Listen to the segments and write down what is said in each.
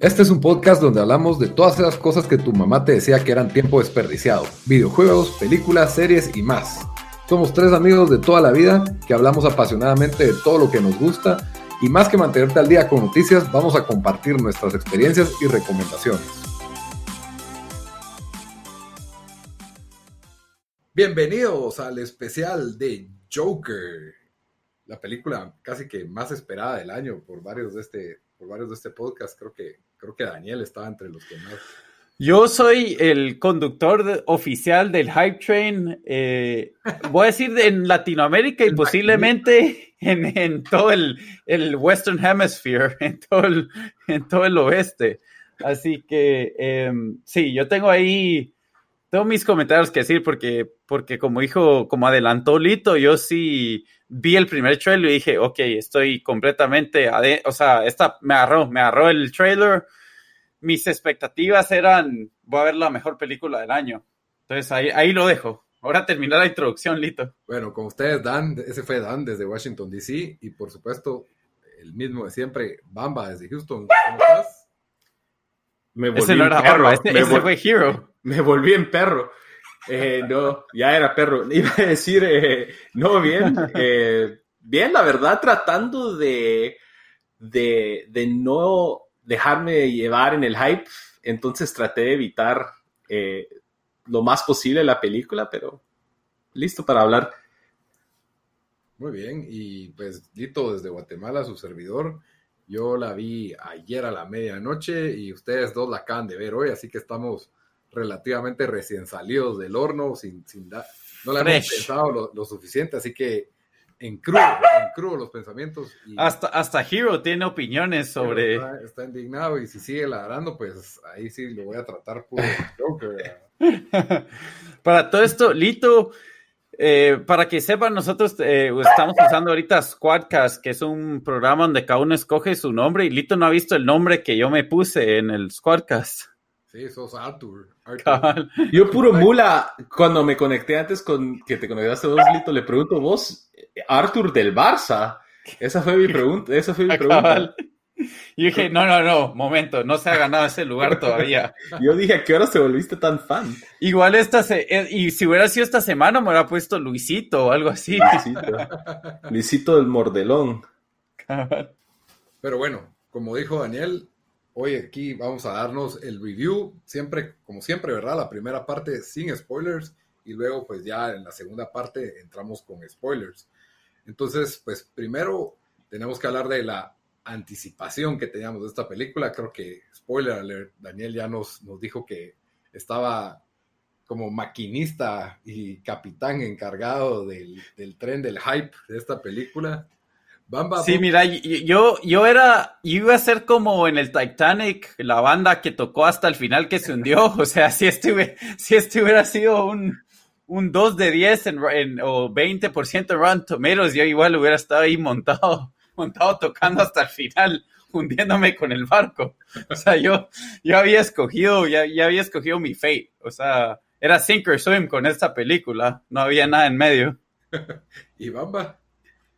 Este es un podcast donde hablamos de todas esas cosas que tu mamá te decía que eran tiempo desperdiciado. Videojuegos, películas, series y más. Somos tres amigos de toda la vida que hablamos apasionadamente de todo lo que nos gusta y más que mantenerte al día con noticias, vamos a compartir nuestras experiencias y recomendaciones. Bienvenidos al especial de Joker, la película casi que más esperada del año por varios de este, por varios de este podcast. Creo que creo que Daniel estaba entre los que más. Yo soy el conductor oficial del Hype Train, eh, voy a decir en Latinoamérica y posiblemente en, todo el, Western Hemisphere, en todo el, en todo el oeste. Así que em, sí, yo tengo ahí, tengo mis comentarios que decir porque, porque como dijo, como adelantó Lito, yo sí vi el primer trailer y dije, ok, estoy completamente, o sea, esta, me agarró, me agarró el trailer. Mis expectativas eran, voy a ver la mejor película del año. Entonces ahí, ahí lo dejo. Ahora termina la introducción, Lito. Bueno, con ustedes, Dan, ese fue Dan desde Washington, D.C. y por supuesto, el mismo de siempre, Bamba desde Houston. ¿Cómo estás? Me volví ese no era perro. ese, fue Hero. Me volví en perro. Eh, no, ya era perro. Iba a decir, eh, no, bien, eh, bien, la verdad, tratando de, de, de, no dejarme llevar en el hype, entonces traté de evitar lo más posible la película, pero listo para hablar. Muy bien, y pues Lito desde Guatemala, su servidor. Yo la vi ayer a la medianoche y ustedes dos la acaban de ver hoy, así que estamos relativamente recién salidos del horno, sin, sin no la hemos pensado lo, suficiente, así que en crudo, en crudo los pensamientos. hasta, hasta Hero tiene opiniones sobre... Está, indignado y si sigue ladrando, pues ahí sí lo voy a tratar por Joker. Para todo esto, Lito, eh, para que sepan, nosotros eh, estamos usando ahorita Squadcast, que es un programa donde cada uno escoge su nombre y Lito no ha visto el nombre que yo me puse en el Squadcast. Sí, sos Arthur. Yo puro mula, cuando me conecté antes con que te conectaste vos, Lito, le pregunto vos, Arthur del Barça. Esa fue mi pregunta, esa fue mi pregunta. Y dije, no, no, no, momento, no se ha ganado ese lugar todavía. Yo dije, ¿a qué hora se volviste tan fan? Igual esta, se eh, y si hubiera sido esta semana, me hubiera puesto Luisito o algo así. Luisito, Luisito del Mordelón. Pero bueno, como dijo Daniel, Hoy aquí vamos a darnos el review, siempre, como siempre, ¿verdad? La primera parte sin spoilers y luego pues ya en la segunda parte entramos con spoilers. Entonces, pues primero tenemos que hablar de la anticipación que teníamos de esta película. Creo que, spoiler Daniel ya nos, nos dijo que estaba como maquinista y capitán encargado del, del tren del hype de esta película sí, mira, yo, yo era, iba a ser como en el Titanic, la banda que tocó hasta el final que se hundió. O sea, si este, si este hubiera sido un, un 2 de 10 en, o 20% de Run Tomatoes, yo igual hubiera estado ahí montado, montado tocando hasta el final, hundiéndome con el barco. O sea, yo, yo había escogido, ya, ya había escogido mi fate. O sea, era sink or swim con esta película. No había nada en medio. ¿Y Bamba?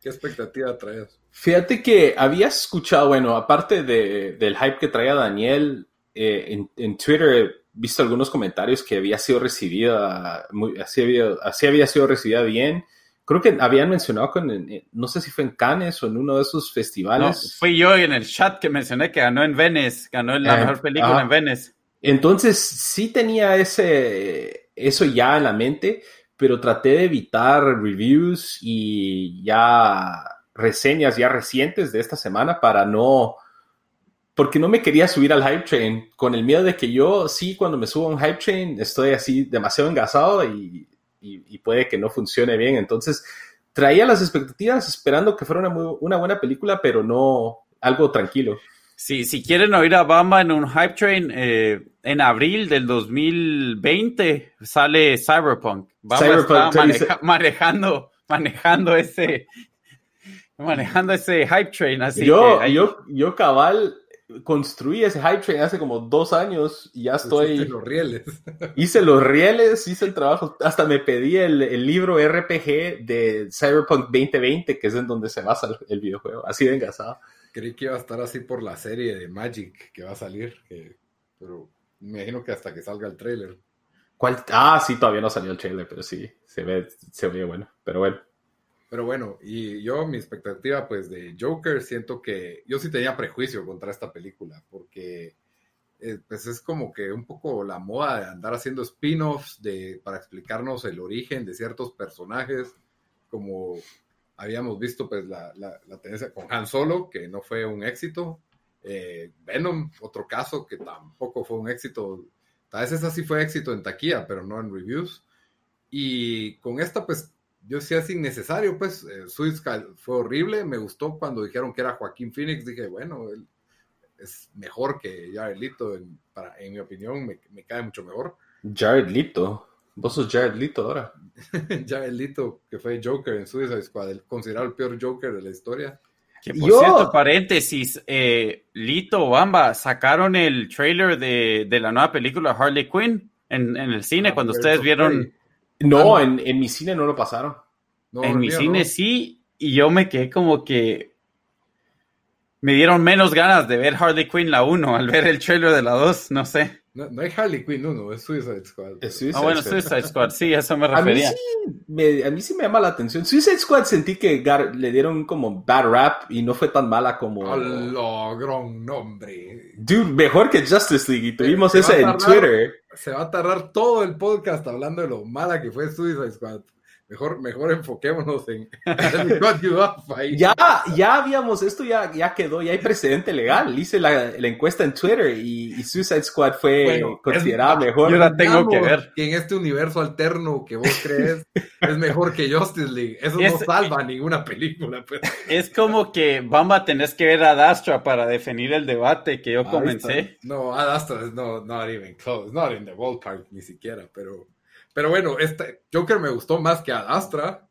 ¿Qué expectativa traías? Fíjate que había escuchado, bueno, aparte de, del hype que traía Daniel, eh, en, en, Twitter he visto algunos comentarios que había sido recibida, muy, así, había, así había sido recibida bien. Creo que habían mencionado con, no sé si fue en Cannes o en uno de esos festivales. No, fui yo en el chat que mencioné que ganó en Venice, ganó la eh, mejor película en Venice. Entonces sí tenía ese, eso ya en la mente, pero traté de evitar reviews y ya reseñas ya recientes de esta semana para no, porque no me quería subir al hype train con el miedo de que yo sí cuando me subo a un hype train estoy así demasiado engasado y, y, puede que no funcione bien. Entonces traía las expectativas esperando que fuera una, una buena película, pero no algo tranquilo. Sí, si quieren oír a Bamba en un hype train, eh, en abril del 2020 sale Cyberpunk. Bamba Cyberpunk, está maneja- manejando, manejando ese, manejando ese hype train. Así yo, que ahí- yo, yo cabal construí ese hype train hace como dos años y ya estoy, los rieles. hice los rieles, hice el trabajo, hasta me pedí el, el libro RPG de Cyberpunk 2020, que es en donde se basa el, el videojuego, así de engasado. Creí que iba a estar así por la serie de Magic que va a salir, que- pero me imagino que hasta que salga el trailer. ¿Cuál? Ah, sí, todavía no salió el trailer, pero sí, se ve, se ve bueno, pero bueno. Pero bueno, y yo mi expectativa pues de Joker, siento que yo sí tenía prejuicio contra esta película, porque eh, pues es como que un poco la moda de andar haciendo spin-offs de, para explicarnos el origen de ciertos personajes, como habíamos visto pues la, la, la tendencia con Han Solo, que no fue un éxito, eh, Venom, otro caso que tampoco fue un éxito, tal vez esa sí fue éxito en taquilla, pero no en reviews, y con esta pues yo sí es innecesario, pues eh, Suicide fue horrible, me gustó cuando dijeron que era Joaquín Phoenix, dije, bueno, él es mejor que Jared Leto, en, para, en mi opinión, me, me cae mucho mejor. Jared Leto, vos sos Jared Leto ahora. Jared Leto, que fue Joker en Suicide Squad, el, considerado el peor Joker de la historia. Que por Yo- cierto, paréntesis, eh, Lito, Bamba, sacaron el trailer de, de la nueva película Harley Quinn en, en el cine Ah, cuando ustedes vieron. No, en, en mi cine no lo pasaron. No, en mi mío cine no. sí, y yo me quedé como que me dieron menos ganas de ver Harley Quinn la 1 al ver el trailer de la 2, no sé. No, no hay Harley Quinn, no, no, es Suicide Squad. Es Suicide Ah, bueno, Squad. Suicide Squad, sí, a eso me A mí, refería. sí me, a mí sí me llama la atención. Suicide Squad sentí que gar- le dieron como bad rap y no fue tan mala como... ¡Hola, gran nombre! Dude, mejor que Justice League. Y tuvimos a en tardar. Twitter. Se va a tardar todo el podcast hablando de lo mala que fue Suicide Squad. Mejor, mejor enfoquémonos en. Ya, ya habíamos, esto ya, ya quedó, ya hay precedente legal. Hice la, la encuesta en Twitter y, y Suicide Squad fue Bueno, considerada es- mejor. Yo la tengo que ver. que en este universo alterno que vos crees es mejor que Justice League. Eso no Es- salva ninguna película. Pues. Es como que, Bamba, tenés que ver a Dastra para definir el debate que yo Ahí comencé. No, Ad Astra es no, not even close. Not in the ballpark ni siquiera. Pero, pero bueno, este Joker me gustó más que Ad Astra.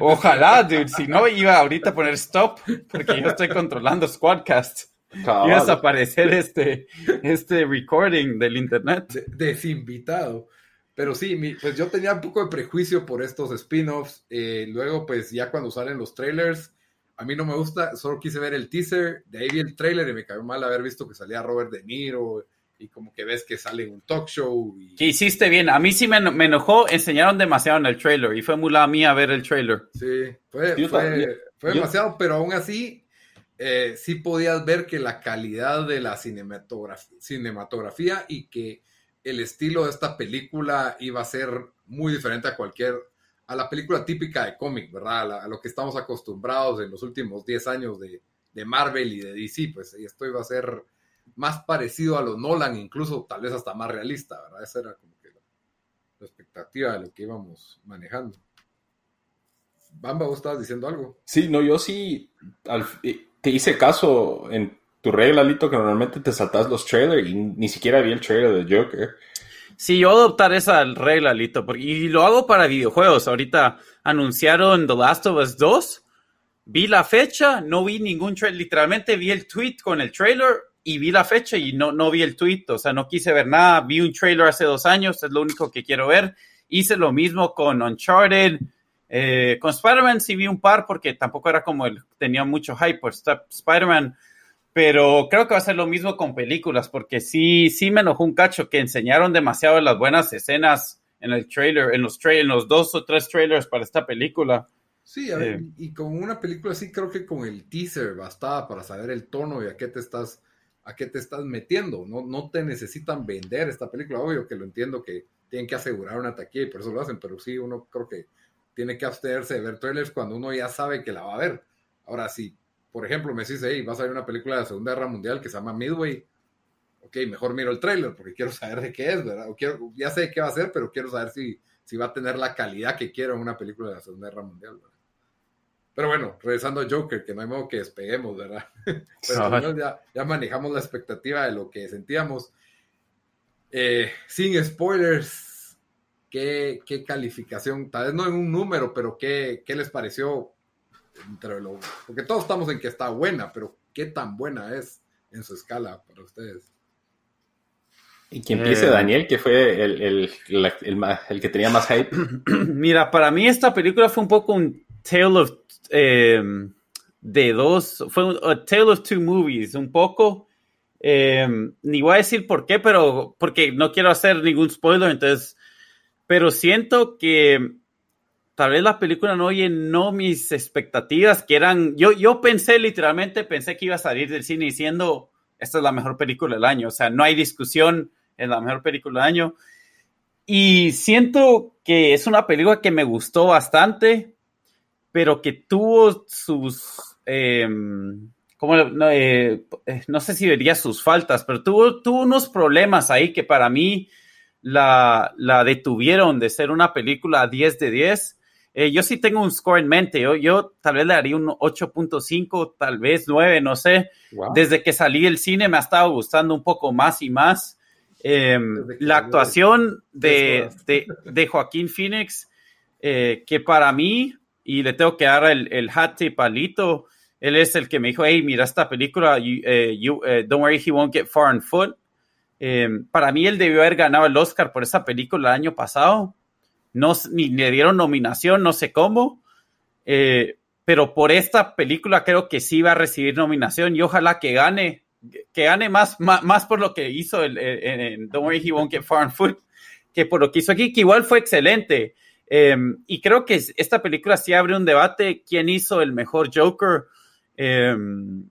Ojalá, dude, si no iba ahorita a poner stop, porque yo estoy controlando Squadcast. Cabal. Iba a desaparecer este, este recording del internet. de- desinvitado. Pero sí, mi- pues yo tenía un poco de prejuicio por estos spin-offs. eh, luego, pues ya cuando salen los trailers, a mí no me gusta, solo quise ver el teaser, de ahí vi el trailer y me cayó mal haber visto que salía Robert De Niro y como que ves que sale un talk show. Y, Que hiciste bien. A mí sí me, me enojó, enseñaron demasiado en el trailer y fue muy la mía ver el trailer. Sí, fue, Yo fue- fue Yo- demasiado, pero aún así eh, sí podías ver que la calidad de la cinematografía, cinematografía y que el estilo de esta película iba a ser muy diferente a cualquier, a la película típica de cómic, ¿verdad? A, la- a lo que estamos acostumbrados en los últimos 10 años de, de Marvel y de DC, pues esto iba a ser más parecido a los Nolan, incluso tal vez hasta más realista, ¿verdad? Esa era como que la, la expectativa de lo que íbamos manejando. Bamba, vos estabas diciendo algo. Sí, no, yo sí al- eh, te hice caso en tu regla, Lito, que normalmente te saltas los trailers y ni siquiera vi el trailer de Joker. Sí, yo voy a adoptar esa regla, Lito, porque, y lo hago para videojuegos. Ahorita anunciaron The Last of Us 2, vi la fecha, no vi ningún trailer, literalmente vi el tweet con el trailer y vi la fecha y no, no vi el tweet, o sea, no quise ver nada, vi un trailer hace dos años, es lo único que quiero ver. Hice lo mismo con Uncharted, eh, con Spider-Man sí vi un par porque tampoco era como el, tenía mucho hype por Sp- Spider-Man, pero creo que va a ser lo mismo con películas, porque sí, sí me enojó un cacho que enseñaron demasiado de las buenas escenas en el trailer, en los, tra- en los dos o tres trailers para esta película. Sí, a ver, Eh. y con una película así creo que con el teaser bastaba para saber el tono y a qué te estás a qué te estás metiendo. No, no te necesitan vender esta película, obvio que lo entiendo que tienen que asegurar una taquilla y por eso lo hacen, pero sí uno creo que tiene que abstenerse de ver trailers cuando uno ya sabe que la va a ver. Ahora, si, por ejemplo, me dice, hey, vas a ver una película de la Segunda Guerra Mundial que se llama Midway, ok, mejor miro el trailer porque quiero saber de qué es, ¿verdad? O quiero, ya sé qué va a ser, pero quiero saber si, si va a tener la calidad que quiero una película de la Segunda Guerra Mundial, ¿verdad? Pero bueno, regresando a Joker, que no hay modo que despeguemos, ¿verdad? Pero ya, ya, manejamos la expectativa de lo que sentíamos. Eh, sin spoilers, ¿qué, ¿qué, calificación? Tal vez no en un número, pero ¿qué, qué les pareció? Entre lo, porque todos estamos en que está buena, pero ¿qué tan buena es en su escala para ustedes? Y que empiece eh, Daniel, que fue el, el, el, que tenía más hype. Mira, para mí esta película fue un poco un tale of em, de dos, fue un tale of two movies, un poco. Em, ni voy a decir por qué, pero porque no quiero hacer ningún spoiler, entonces, pero siento que tal vez la película no llenó mis expectativas, que eran, yo, yo pensé literalmente, pensé que iba a salir del cine diciendo, esta es la mejor película del año, o sea, no hay discusión es la mejor película del año. Y siento que es una película que me gustó bastante, pero que tuvo sus, em, eh, no, sé si vería sus faltas, pero tuvo, tuvo unos problemas ahí que para mí la, la detuvieron de ser una película 10 de 10. Eh, yo sí tengo un score en mente, yo, yo tal vez le daría un 8.5, tal vez 9, no sé. Desde que salí del cine me ha estado gustando un poco más y más. Em, la actuación de, de, Joaquín Phoenix, eh, que para mí, y le tengo que dar el, el hat tip palito, él es el que me dijo, hey, mira esta película, eh, eh, Don't Worry, He Won't Get Far on Foot. Em, para mí, él debió haber ganado el Oscar por esa película el año pasado. No, ni le dieron nominación, no sé cómo. pero por esta película creo que sí va a recibir nominación y ojalá que gane que gane más, más, por lo que hizo en, Don't Worry, He Won't Get Far on Foot que por lo que hizo aquí, que igual fue excelente. Em, y creo que esta película sí abre un debate, ¿quién hizo el mejor Joker? Em,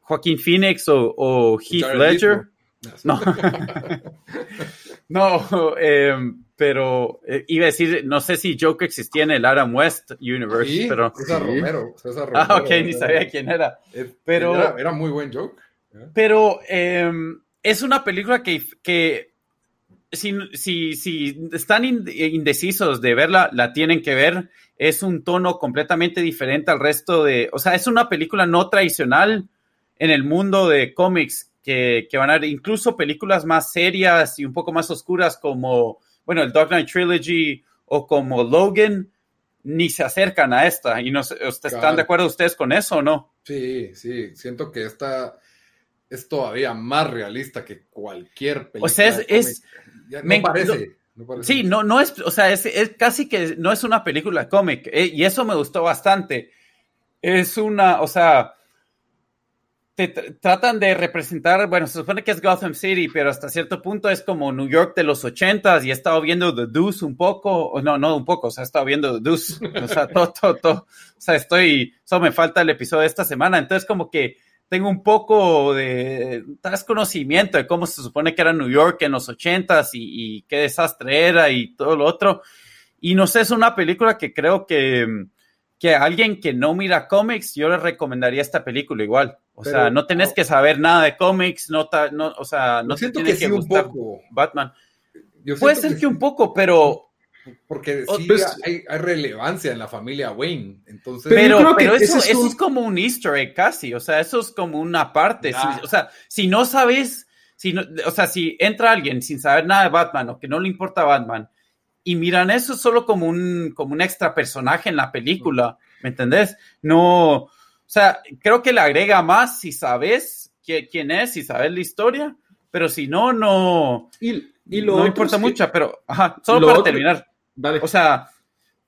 ¿Joaquín Phoenix o, Heath Ledger? No, no em, pero eh, iba a decir, no sé si Joker existía en el Adam West Universe, pero... César Romero, César Romero. Ah, ok, ni sabía quién era. Pero... Era, era muy buen Joker. Pero em, es una película que, que si, si, si, están indecisos de verla, la tienen que ver. Es un tono completamente diferente al resto de... O sea, es una película no tradicional en el mundo de cómics que, que van a ver incluso películas más serias y un poco más oscuras como, bueno, el Dark Knight Trilogy o como Logan, ni se acercan a esta. ¿Y no, están de acuerdo ustedes con eso o no? Sí, sí, siento que esta es todavía más realista que cualquier película. O sea, es... me, parece. Sí, no, no es, o sea, es, casi que no es una película cómic, eh, y eso me gustó bastante. Es una, o sea, te tratan de representar, bueno, se supone que es Gotham City, pero hasta cierto punto es como New York de los ochentas, y he estado viendo The Deuce un poco, o no, no un poco, o sea, he estado viendo The Deuce, o sea, todo, todo, todo, o sea, estoy, solo me falta el episodio de esta semana, entonces como que tengo un poco de conocimiento de cómo se supone que era New York en los ochentas y, qué desastre era y todo lo otro. Y no sé, es una película que creo que, que a alguien que no mira cómics, yo le recomendaría esta película igual. O sea, no tenés que saber nada de cómics, no, no, o sea, no te tiene que, gustar Batman. Puede ser que, un poco, pero porque oh, sí pues, hay, relevancia en la familia Wayne. Entonces, pero, eso, es, como un easter egg casi, o sea, eso es como una parte. o sea, si no sabes, si no, o sea, si entra alguien sin saber nada de Batman o que no le importa Batman y miran eso solo como un, como un extra personaje en la película, ¿me entendés? No, o sea, creo que le agrega más si sabes quién es, si sabes la historia, pero si no, no. Y, lo no importa mucho, pero, ajá, solo para terminar o sea,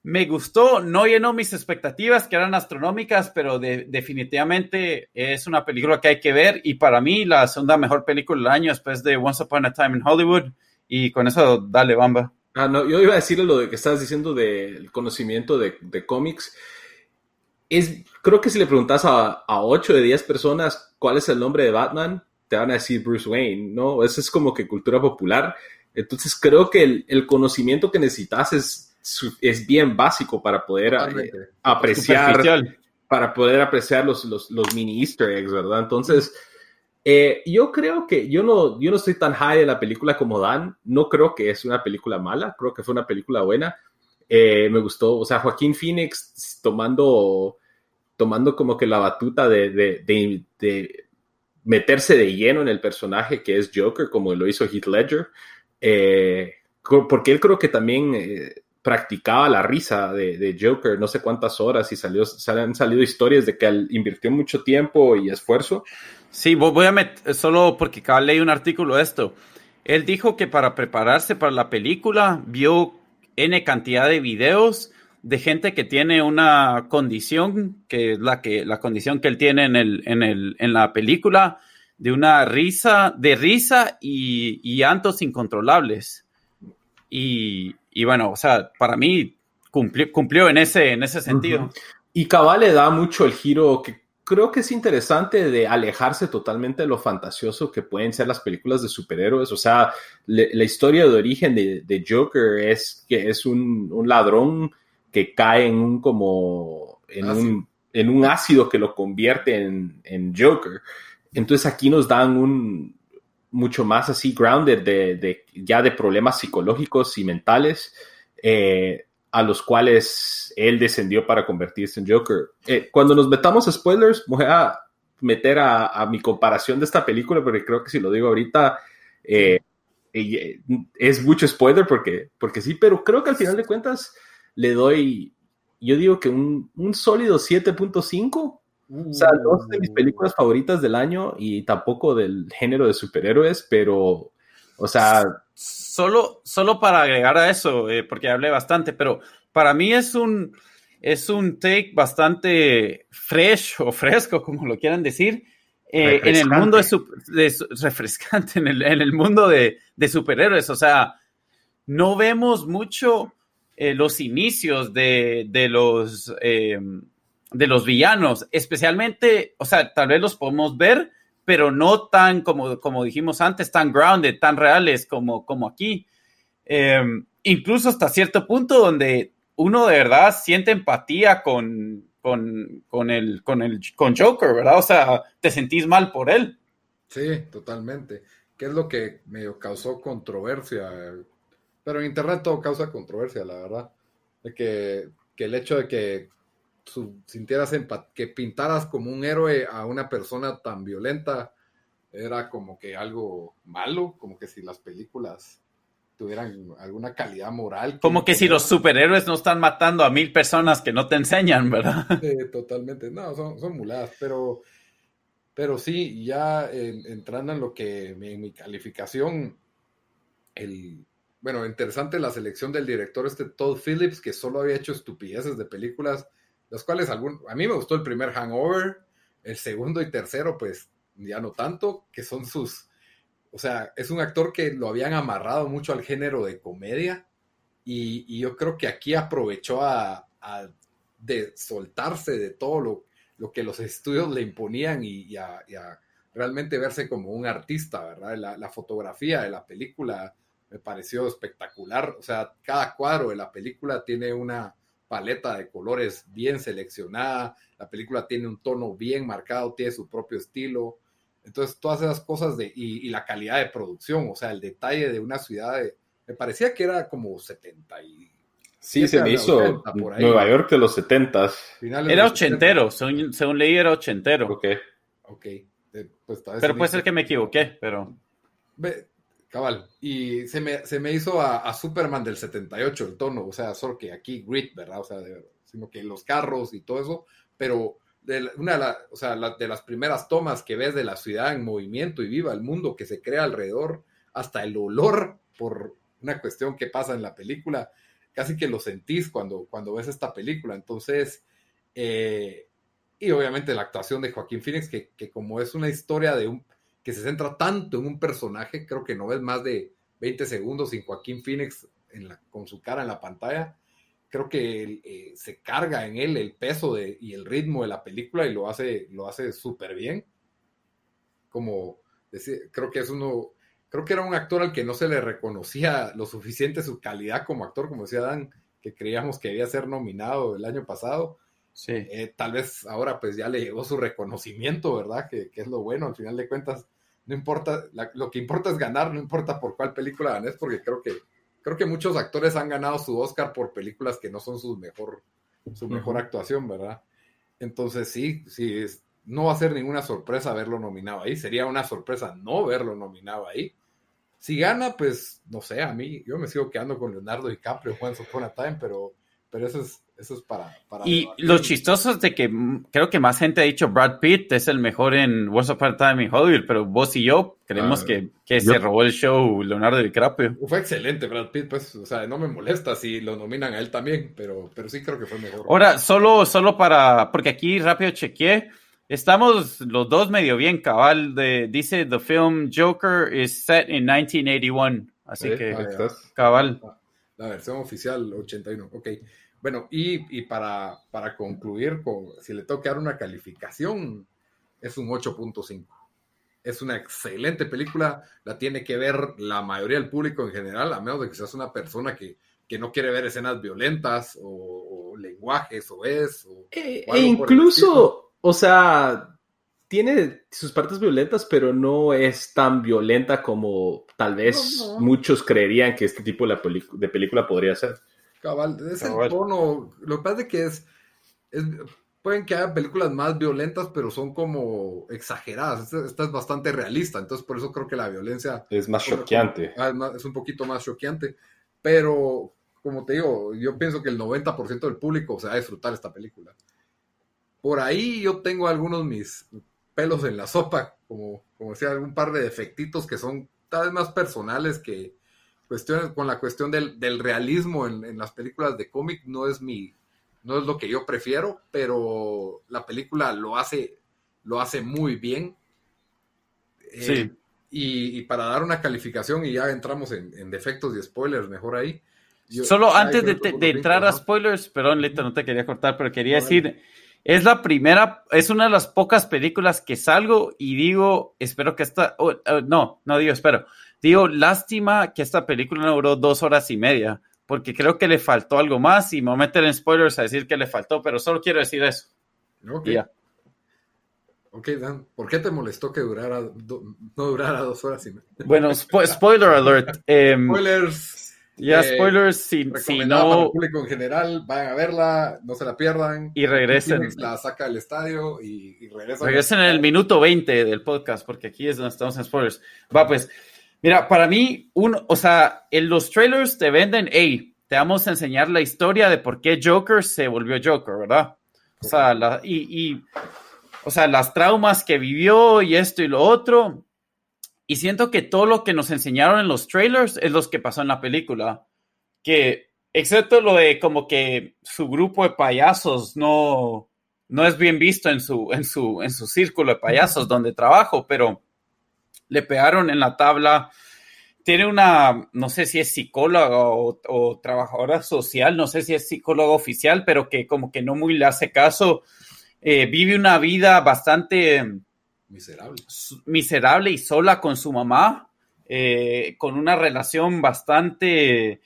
me gustó, no llenó mis expectativas que eran astronómicas, pero definitivamente es una película que hay que ver y para mí la segunda mejor película del año después de Once Upon a Time in Hollywood y con eso dale bamba. Ah, no, yo iba a decirle lo de que estabas diciendo del conocimiento de, cómics. Es, creo que si le preguntas a, a 8 de 10 personas cuál es el nombre de Batman, te van a decir Bruce Wayne, ¿no? Eso es como que cultura popular. Entonces creo que el, conocimiento que necesitas es, es bien básico para poder eh, apreciar, para poder apreciar los, los, mini easter eggs, ¿verdad? Entonces, eh, yo creo que yo no, yo no estoy tan high de la película como Dan, no creo que es una película mala, creo que fue una película buena. Eh, me gustó, o sea, Joaquín Phoenix tomando tomando como que la batuta de, de, meterse de lleno en el personaje que es Joker, como lo hizo Heath Ledger, eh, porque él creo que también eh, practicaba la risa de, Joker no sé cuántas horas y salió, han salido historias de que él invirtió mucho tiempo y esfuerzo. Sí, voy a meter, solo porque acá leí un artículo de esto. Él dijo que para prepararse para la película vio N cantidad de videos de gente que tiene una condición, que es la, que, la condición que él tiene en, el, en, el, en la película, de una risa, de risa y, y llantos incontrolables. Y, y, bueno, o sea, para mí cumplió, cumplió en, ese, en ese sentido. Y Cabal le da mucho el giro que creo que es interesante de alejarse totalmente de lo fantasioso que pueden ser las películas de superhéroes. O sea, la historia de origen de, de, Joker es que es un, un ladrón que cae en un como en, un, en un ácido que lo convierte en, en, Joker. Entonces aquí nos dan un mucho más así grounded de, ya de problemas psicológicos y mentales eh, a los cuales él descendió para convertirse en Joker. Eh, cuando nos metamos a spoilers, voy a meter a, mi comparación de esta película, porque creo que si lo digo ahorita, eh, es mucho spoiler porque, porque sí, pero creo que al final de cuentas le doy, yo digo que un sólido 7.5. o sea, no es de mis películas favoritas del año y tampoco del género de superhéroes, pero, o sea... Solo, solo para agregar a eso, eh, porque hablé bastante, pero para mí es un, es un take bastante fresh o fresco, como lo quieran decir, eh, en el mundo de, refrescante, en el, en el mundo de, de, superhéroes. O sea, no vemos mucho eh, los inicios de, de los, eh, de los villanos, especialmente, o sea, tal vez los podemos ver, pero no tan, como, como dijimos antes, tan grounded, tan reales como, como aquí. Eh, incluso hasta cierto punto donde uno de verdad siente empatía con, con, con, el, con, el, con Joker, ¿verdad? O sea, te sentís mal por él. Sí, totalmente. ¿Qué es lo que me causó controversia pero en Internet todo causa controversia, la verdad. De que, el hecho de que sintieras que pintaras como un héroe a una persona tan violenta era como que algo malo, como que si las películas tuvieran alguna calidad moral. Como que si los superhéroes no están matando a mil personas que no te enseñan, ¿verdad? Totalmente. No, son, son muladas, pero, pero sí, ya entrando en lo que en mi calificación, el, bueno, interesante la selección del director este Todd Phillips, que solo había hecho estupideces de películas, las cuales algún, a mí me gustó el primer Hangover, el segundo y tercero, pues ya no tanto, que son sus, o sea, es un actor que lo habían amarrado mucho al género de comedia y, yo creo que aquí aprovechó a, de soltarse de todo lo, lo, que los estudios le imponían y, a, realmente verse como un artista, ¿verdad? La, la fotografía de la película me pareció espectacular. O sea, cada cuadro de la película tiene una paleta de colores bien seleccionada, la película tiene un tono bien marcado, tiene su propio estilo. Entonces, todas esas cosas de, y, la calidad de producción, o sea, el detalle de una ciudad, me parecía que era como 70 y... Sí, se me hizo Nueva York de los 70. Era ochentero, según, según, leí era ochentero. Ok. Ok. Pues, pero puede ser que me equivoqué, pero... Cabal. Y se me, se me hizo a, Superman del 78 el tono, o sea, solo que aquí grit, ¿verdad? O sea, sino que los carros y todo eso, pero de una de, o sea, de las primeras tomas que ves de la ciudad en movimiento y viva el mundo que se crea alrededor, hasta el olor por una cuestión que pasa en la película, casi que lo sentís cuando, cuando ves esta película. Entonces, eh, y obviamente la actuación de Joaquín Phoenix, que, que como es una historia de un que se centra tanto en un personaje, creo que no ves más de 20 segundos sin Joaquín Phoenix con su cara en la pantalla. Creo que eh, se carga en él el peso de, y el ritmo de la película y lo hace lo hace súper bien. Como decir, creo que es uno, creo que era un actor al que no se le reconocía lo suficiente su calidad como actor, como decía Dan, que creíamos que debía ser nominado el año pasado. Sí. Eh, tal vez ahora pues ya le llegó su reconocimiento, ¿verdad? Que, que, es lo bueno, al final de cuentas no importa, lo que importa es ganar, no importa por cuál película ganes, porque creo que, creo que muchos actores han ganado su Oscar por películas que no son su mejor, su mejor actuación, ¿verdad? Entonces sí, sí, es, no va a ser ninguna sorpresa verlo nominado ahí. Sería una sorpresa no verlo nominado ahí. Si gana, pues no sé, a mí, yo me sigo quedando con Leonardo DiCaprio, Juan Upon a Time, pero, pero eso es, eso es para... para y debatir. lo chistoso es de que creo que más gente ha dicho Brad Pitt es el mejor en Once Upon a Time in Hollywood, pero vos y yo creemos Ah, que, que yo- se robó el show Leonardo DiCaprio. Fue excelente Brad Pitt, pues, o sea, no me molesta si lo nominan a él también, pero, pero sí creo que fue mejor. Ahora, solo, solo para, porque aquí rápido chequeé, estamos los dos medio bien, cabal, de, dice The film Joker is set in 1981, así Sí, que, estás. cabal. La versión oficial 81, ok. Bueno, y, y para, para concluir, con, si le tengo que dar una calificación, es un 8.5. Es una excelente película, la tiene que ver la mayoría del público en general, a menos de que seas una persona que, que no quiere ver escenas violentas o, o lenguajes o es. O, E, o e incluso, o sea, tiene sus partes violentas, pero no es tan violenta como tal vez No, no. muchos creerían que este tipo de, la pelicu- de película podría ser. Cabal, es Cabal. el tono. Lo que pasa es que es, es- Pueden que haya películas más violentas, pero son como exageradas. Esta, esta es bastante realista, entonces por eso creo que la violencia Es más choqueante. ah, es un poquito más choqueante. Pero, como te digo, yo pienso que el 90% del público se va a disfrutar esta película. Por ahí yo tengo algunos mis pelos en la sopa, como, como decía, algún par de defectitos que son tal vez más personales que cuestiones con la cuestión del, del realismo en, en las películas de cómic no es mi no es lo que yo prefiero pero la película lo hace lo hace muy bien. Eh, Sí. y, y para dar una calificación y ya entramos en, en defectos y spoilers mejor ahí. Yo- Solo antes de, de entrar a spoilers, perdón, Lito, no te quería cortar, pero quería No, decir, es la primera, es una de las pocas películas que salgo y digo, espero que esta, oh, oh, no, no digo, espero, digo, lástima que esta película no duró dos horas y media, porque creo que le faltó algo más y me voy a meter en spoilers a decir que le faltó, pero solo quiero decir eso. ¿no? Ok. ya. Ok, Dan, ¿por qué te molestó que durara do- no durara dos horas y media? Bueno, spo- spoiler alert. em, Spoilers. ya, eh, spoilers, si, si recomendada para el no, público en general, vayan a verla, no se la pierdan. y regresen. Phoenix la saca del estadio y, y regresa. Regresen en el minuto 20 del podcast, porque aquí es donde estamos en spoilers. Va, pues, mira, para mí, un, o sea, en los trailers te venden, hey, te vamos a enseñar la historia de por qué Joker se volvió Joker, ¿verdad? O sea, la- y, y, o sea, las traumas que vivió y esto y lo otro. Y siento que todo lo que nos enseñaron en los trailers es lo que pasó en la película. Que, excepto lo de como que su grupo de payasos no, no es bien visto en su, en su, en su círculo de payasos donde trabajo, pero le pegaron en la tabla. Tiene una, no sé si es psicóloga o, o trabajadora social, no sé si es psicóloga oficial, pero que como que no muy le hace caso. Eh, vive una vida bastante Miserable. miserable y sola con su mamá, eh, con una relación bastante,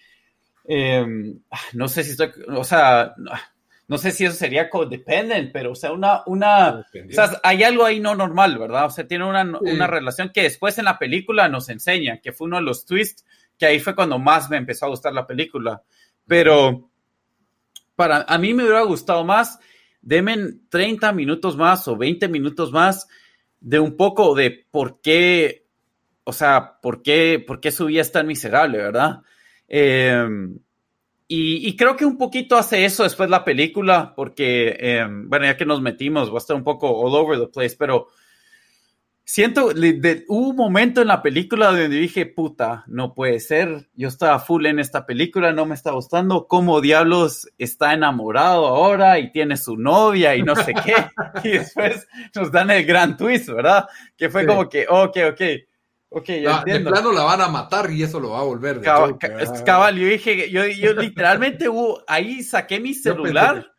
eh, no sé si estoy, o sea, no, sé si eso sería codependent, pero o sea, una, una, o sea, hay algo ahí no normal, ¿verdad? O sea, tiene una, una relación que después en la película nos enseña, que fue uno de los twists, que ahí fue cuando más me empezó a gustar la película. Pero para a mí me hubiera gustado más, demen 30 minutos más o 20 minutos más de un poco de por qué, o sea, por qué, por qué su vida es tan miserable, ¿verdad? Eh, y, y, creo que un poquito hace eso después la película, porque, eh, bueno, ya que nos metimos, va a estar un poco all over the place, pero siento, de, de, hubo un momento en la película donde dije, puta, no puede ser, yo estaba full en esta película, no me está gustando, cómo diablos está enamorado ahora y tiene su novia y no sé qué, y después nos dan el gran twist, ¿verdad? Que fue sí. como que, ok, ok. Ok, ya la, entiendo. De plano la van a matar y eso lo va a volver. De cabal, cabal, yo dije, yo, yo literalmente hubo, ahí saqué mi celular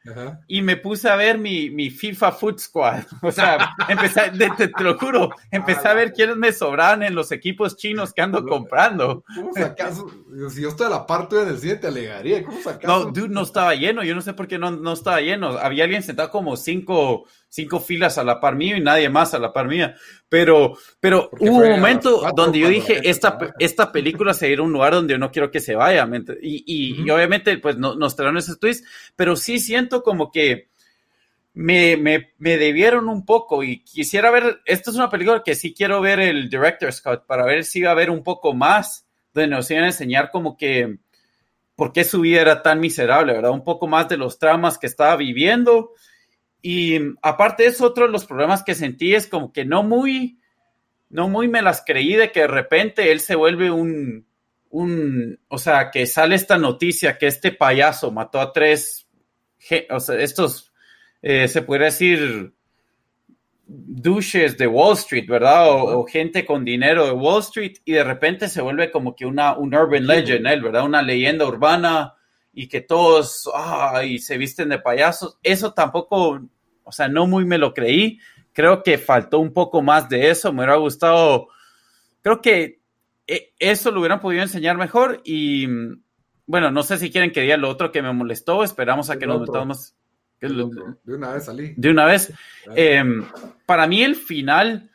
y me puse a ver mi, mi FIFA Foot Squad. O sea, empecé, te, te, te, lo juro, empecé a ver quiénes me sobraban en los equipos chinos que ando comprando. ¿Cómo sacas? Si yo estoy a la parte del cine, te alegaría. ¿Cómo sacas? No, dude, no estaba lleno. Yo no sé por qué no, no estaba lleno. Había alguien sentado como cinco, cinco filas a la par mío y nadie más a la par mía. Pero, pero hubo un momento donde yo dije, esta, esta película se irá a un lugar donde yo no quiero que se vaya. Y, y, uh -huh. y obviamente, pues no, nos trajeron esos tweets, pero sí siento como que me, me, me, debieron un poco y quisiera ver, esta es una película que sí quiero ver el director Scott para ver si va a haber un poco más donde nos iban a enseñar como que por qué su vida era tan miserable, ¿verdad? Un poco más de los traumas que estaba viviendo. Y aparte eso, otro de los problemas que sentí es como que no muy, no muy me las creí de que de repente él se vuelve un, un, o sea, que sale esta noticia que este payaso mató a tres, o sea, estos, eh, se puede decir, douches de Wall Street, ¿verdad? O, gente con dinero de Wall Street y de repente se vuelve como que una, un urban legend, ¿eh? ¿verdad? Una leyenda urbana y que todos ay, se visten de payasos. Eso tampoco, o sea, no muy me lo creí. Creo que faltó un poco más de eso. Me hubiera gustado, creo que eh, eso lo hubieran podido enseñar mejor y bueno, no sé si quieren que diga lo otro que me molestó. Esperamos a que nos metamos de una vez salí. De una vez. Em, para mí el final,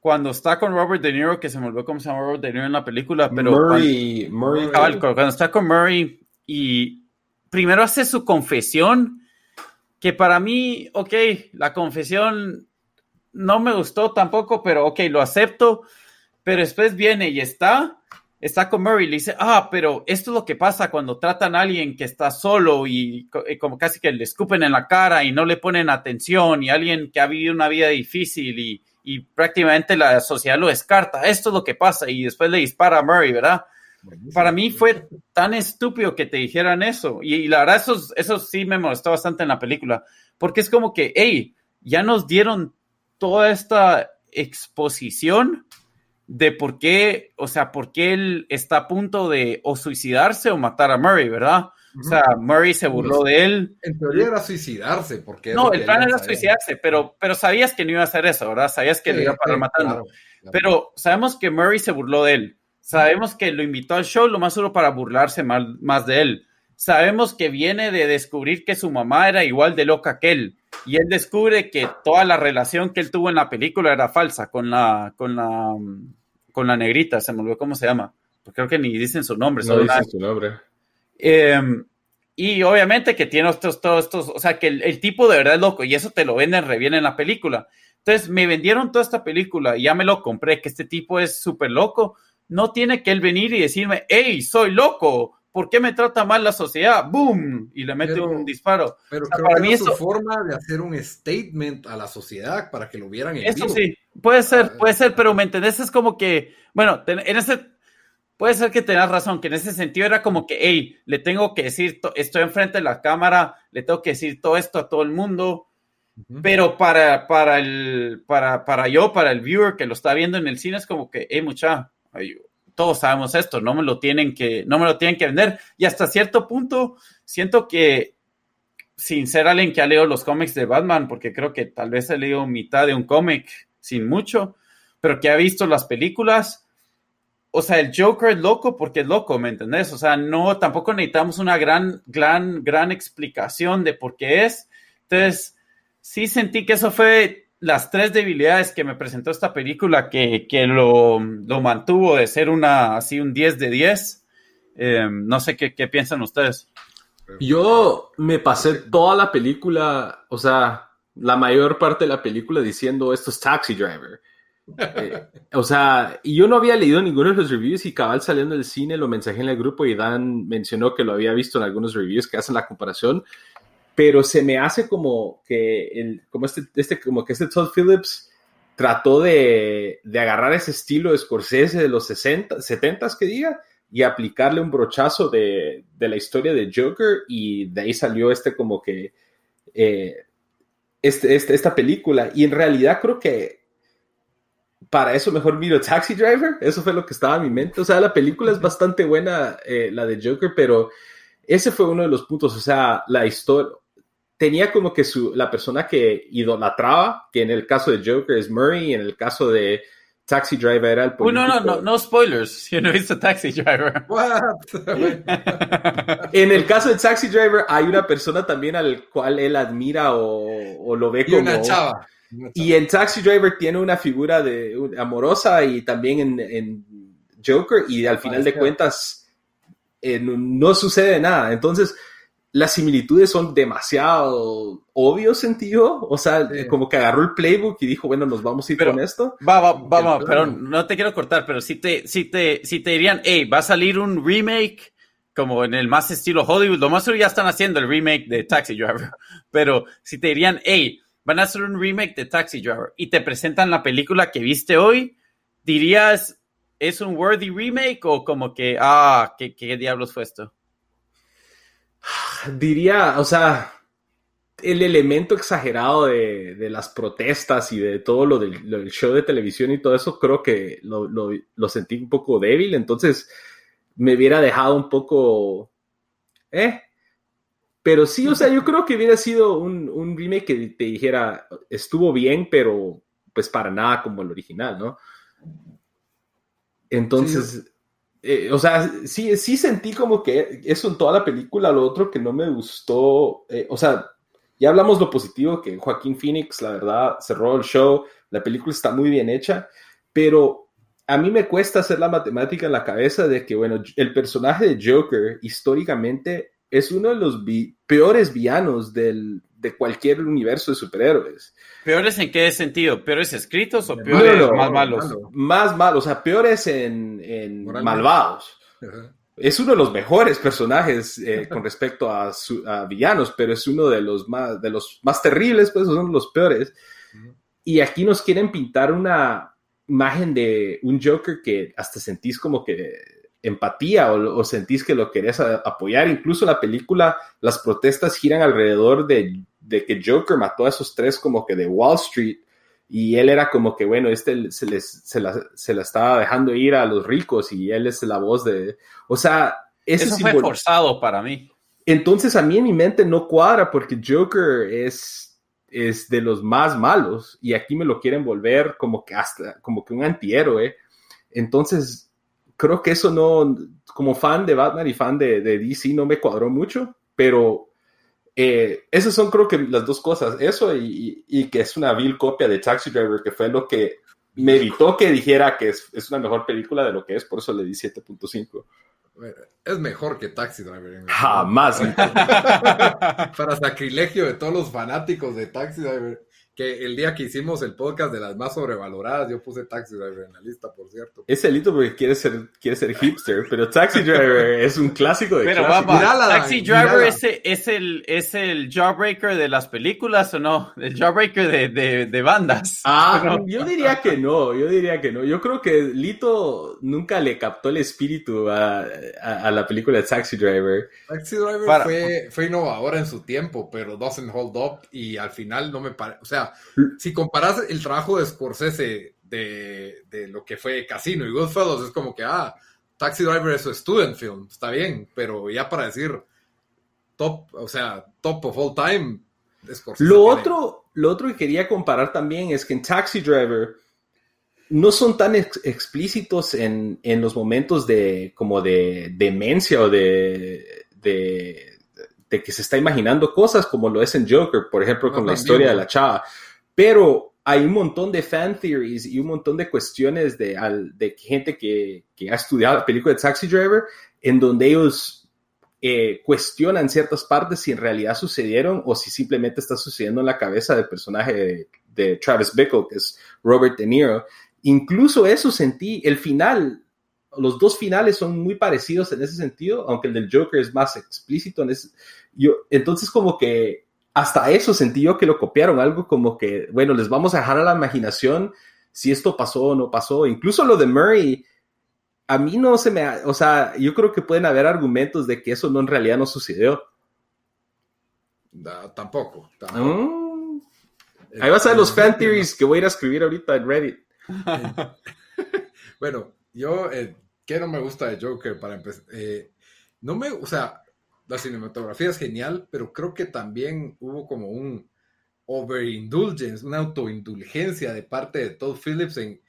cuando está con Robert De Niro, que se me olvidó cómo se llama Robert De Niro en la película, pero Murray, cuando, cuando está con Murray y primero hace su confesión, que para mí, ok, la confesión no me gustó tampoco, pero ok, lo acepto, pero después viene y está está con Murray y le dice, ah, pero esto es lo que pasa cuando tratan a alguien que está solo y, como casi que le escupen en la cara y no le ponen atención y alguien que ha vivido una vida difícil y, prácticamente la sociedad lo descarta. Esto es lo que pasa y después le dispara a Murray, ¿verdad? Para mí fue tan estúpido que te dijeran eso y, la verdad eso, eso sí me molestó bastante en la película porque es como que, hey, ya nos dieron toda esta exposición de por qué, o sea, por qué él está a punto de o suicidarse o matar a Murray, ¿verdad? O sea, Murray se burló de él. En teoría era suicidarse, porque... No, el plan era suicidarse, pero, pero sabías que no iba a hacer eso, ¿verdad? Sabías que lo iba a parar matando. Pero sabemos que Murray se burló de él. Sabemos que lo invitó al show lo más solo para burlarse más, más de él. Sabemos que viene de descubrir que su mamá era igual de loca que él. Y él descubre que toda la relación que él tuvo en la película era falsa con la, con la, con la negrita, se me olvidó cómo se llama, porque creo que ni dicen su nombre. No dicen su nombre. Em, y obviamente que tiene estos, todos estos, o sea, que el, tipo de verdad es loco y eso te lo venden re bien en la película. Entonces me vendieron toda esta película y ya me lo compré, que este tipo es súper loco. No tiene que él venir y decirme, hey, soy loco, ¿por qué me trata mal la sociedad? ¡Boom! Y le mete un disparo. Pero para mí es su forma de hacer un statement a la sociedad para que lo vieran en Eso sí, puede ser, ah, puede ser, pero ¿me entendés? Es como que, bueno, en ese, puede ser que tengas razón, que en ese sentido era como que, hey, le tengo que decir, estoy enfrente de la cámara, le tengo que decir todo esto a todo el mundo. Pero para, para, el, para, para yo, para el viewer que lo está viendo en el cine, es como que, hey, mucha, todos sabemos esto, no me lo tienen que, no me lo tienen que vender. Y hasta cierto punto, siento que, sin ser alguien que ha leído los cómics de Batman, porque creo que tal vez he leído mitad de un cómic, sin mucho, pero que ha visto las películas, o sea, el Joker es loco porque es loco, ¿me entendés? O sea, no, tampoco necesitamos una gran, gran, gran explicación de por qué es. Entonces, sí sentí que eso fue las tres debilidades que me presentó esta película que, lo, mantuvo de ser una así un 10 de 10. Eh, no sé qué, piensan ustedes. Yo me pasé toda la película, o sea, la mayor parte de la película diciendo esto es Taxi Driver. Eh, o sea, y yo no había leído ninguno de los reviews y cabal saliendo del cine lo mensajé en el grupo y Dan mencionó que lo había visto en algunos reviews que hacen la comparación pero se me hace como que el, como este, este, como que este Todd Phillips trató de, de, agarrar ese estilo de Scorsese de los 60, 70 que diga y aplicarle un brochazo de, de, la historia de Joker y de ahí salió este como que eh, este, este, esta película. Y en realidad creo que para eso mejor miro Taxi Driver, eso fue lo que estaba en mi mente, o sea, la película es bastante buena, eh, la de Joker, pero ese fue uno de los puntos, o sea, la historia, tenía como que su, la persona que idolatraba, que en el caso de Joker es Murray, y en el caso de Taxi Driver era el político. no, no, no, no spoilers, si no viste Taxi Driver. en el caso de Taxi Driver hay una persona también al cual él admira o, lo ve como... Una chava. Y en Taxi Driver tiene una figura de, amorosa y también en, Joker y al final de cuentas eh, no, no, sucede nada. Entonces las similitudes son demasiado obvios, sentido. O sea, como que agarró el playbook y dijo, bueno, nos vamos a ir con esto. Va, va, va, pero no te quiero cortar, pero si te, si te, si te dirían, hey, va a salir un remake como en el más estilo Hollywood, lo más ya están haciendo el remake de Taxi Driver, pero si te dirían, hey, van a hacer un remake de Taxi Driver y te presentan la película que viste hoy, dirías, ¿es un worthy remake o como que, ah, qué, qué diablos fue esto? Diría, o sea, el elemento exagerado de, las protestas y de todo lo del, show de televisión y todo eso, creo que lo, sentí un poco débil, entonces me hubiera dejado un poco... ¿Eh? Pero sí, o sea, yo creo que hubiera sido un, un remake que te dijera, estuvo bien, pero pues para nada como el original, ¿no? Entonces, eh, o sea, sí, sí sentí como que eso en toda la película, lo otro que no me gustó, eh, o sea, ya hablamos lo positivo, que Joaquín Phoenix, la verdad, cerró el show, la película está muy bien hecha, pero a mí me cuesta hacer la matemática en la cabeza de que, bueno, el personaje de Joker históricamente es uno de los peores villanos del, de cualquier universo de superhéroes. ¿Peores en qué sentido? ¿Peores escritos o peores más malos? Más malos, o sea, peores en, malvados. Es uno de los mejores personajes eh, con respecto a, villanos, pero es uno de los más, de los más terribles, pues son los peores. Y aquí nos quieren pintar una imagen de un Joker que hasta sentís como que empatía o, sentís que lo querés apoyar. Incluso la película, las protestas giran alrededor de de que Joker mató a esos tres como que de Wall Street y él era como que, bueno, este se, les, se, la, se la estaba dejando ir a los ricos y él es la voz de... O sea, eso fue forzado para mí. Entonces a mí en mi mente no cuadra porque Joker es, es de los más malos y aquí me lo quieren volver como que hasta, como que un antihéroe. Entonces creo que eso no, como fan de Batman y fan de, de DC no me cuadró mucho, pero eh, esas son creo que las dos cosas, eso y, que es una vil copia de Taxi Driver, que fue lo que me evitó que dijera que es, es, una mejor película de lo que es, por eso le di 7.5. Es mejor que Taxi Driver. Jamás. Para sacrilegio de todos los fanáticos de Taxi Driver que el día que hicimos el podcast de las más sobrevaloradas, yo puse Taxi Driver en la lista, por cierto. Es elito porque quiere ser, quiere ser hipster, pero Taxi Driver es un clásico de Pero Taxi Driver es, es, el, es el jawbreaker de las películas o no? El jawbreaker de, de, de bandas. Ah, yo diría que no, yo diría que no. Yo creo que Lito nunca le captó el espíritu a, a, la película de Taxi Driver. Taxi Driver fue, fue innovadora en su tiempo, pero doesn't hold up y al final no me parece, o sea, si comparas el trabajo de Scorsese de, de, lo que fue Casino y Goodfellas, es como que, ah, Taxi Driver es su student film, está bien, pero ya para decir top, o sea, top of all time, Scorsese. Lo otro, lo otro que quería comparar también es que en Taxi Driver no son tan explícitos en, en, los momentos de como de demencia o de, de de que se está imaginando cosas como lo es en Joker, por ejemplo, con la historia de la chava. Pero hay un montón de fan theories y un montón de cuestiones de, de gente que, que, ha estudiado la película de Taxi Driver, en donde ellos eh, cuestionan ciertas partes si en realidad sucedieron o si simplemente está sucediendo en la cabeza del personaje de, de Travis Bickle, que es Robert De Niro. Incluso eso sentí, el final los dos finales son muy parecidos en ese sentido, aunque el del Joker es más explícito. En ese, yo, entonces, como que hasta eso sentí yo que lo copiaron, algo como que, bueno, les vamos a dejar a la imaginación si esto pasó o no pasó. Incluso lo de Murray, a mí no se me, o sea, yo creo que pueden haber argumentos de que eso no en realidad no sucedió. tampoco. Mm. Ahí vas a ver los fan theories que voy a ir a escribir ahorita en Reddit. bueno, yo, eh, ¿qué no me gusta de Joker para empezar? Eh, no me, o sea, la cinematografía es genial, pero creo que también hubo como un overindulgence, una autoindulgencia de parte de Todd Phillips en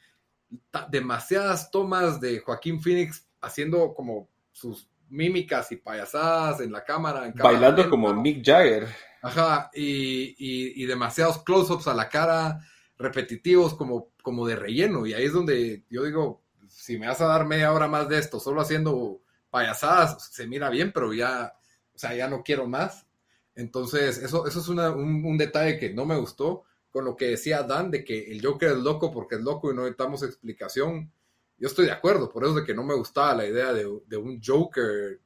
demasiadas tomas de Joaquín Phoenix haciendo como sus mímicas y payasadas en la cámara. Bailando como Mick Jagger. Ajá, y, y, demasiados close-ups a la cara, repetitivos como, como de relleno. Y ahí es donde yo digo, si me vas a dar media hora más de esto, solo haciendo payasadas, se mira bien, pero ya o sea, ya no quiero más. Entonces, eso, eso es una, un, detalle que no me gustó con lo que decía Dan de que el Joker es loco porque es loco y no necesitamos explicación. Yo estoy de acuerdo, por eso de que no me gustaba la idea de, de un Joker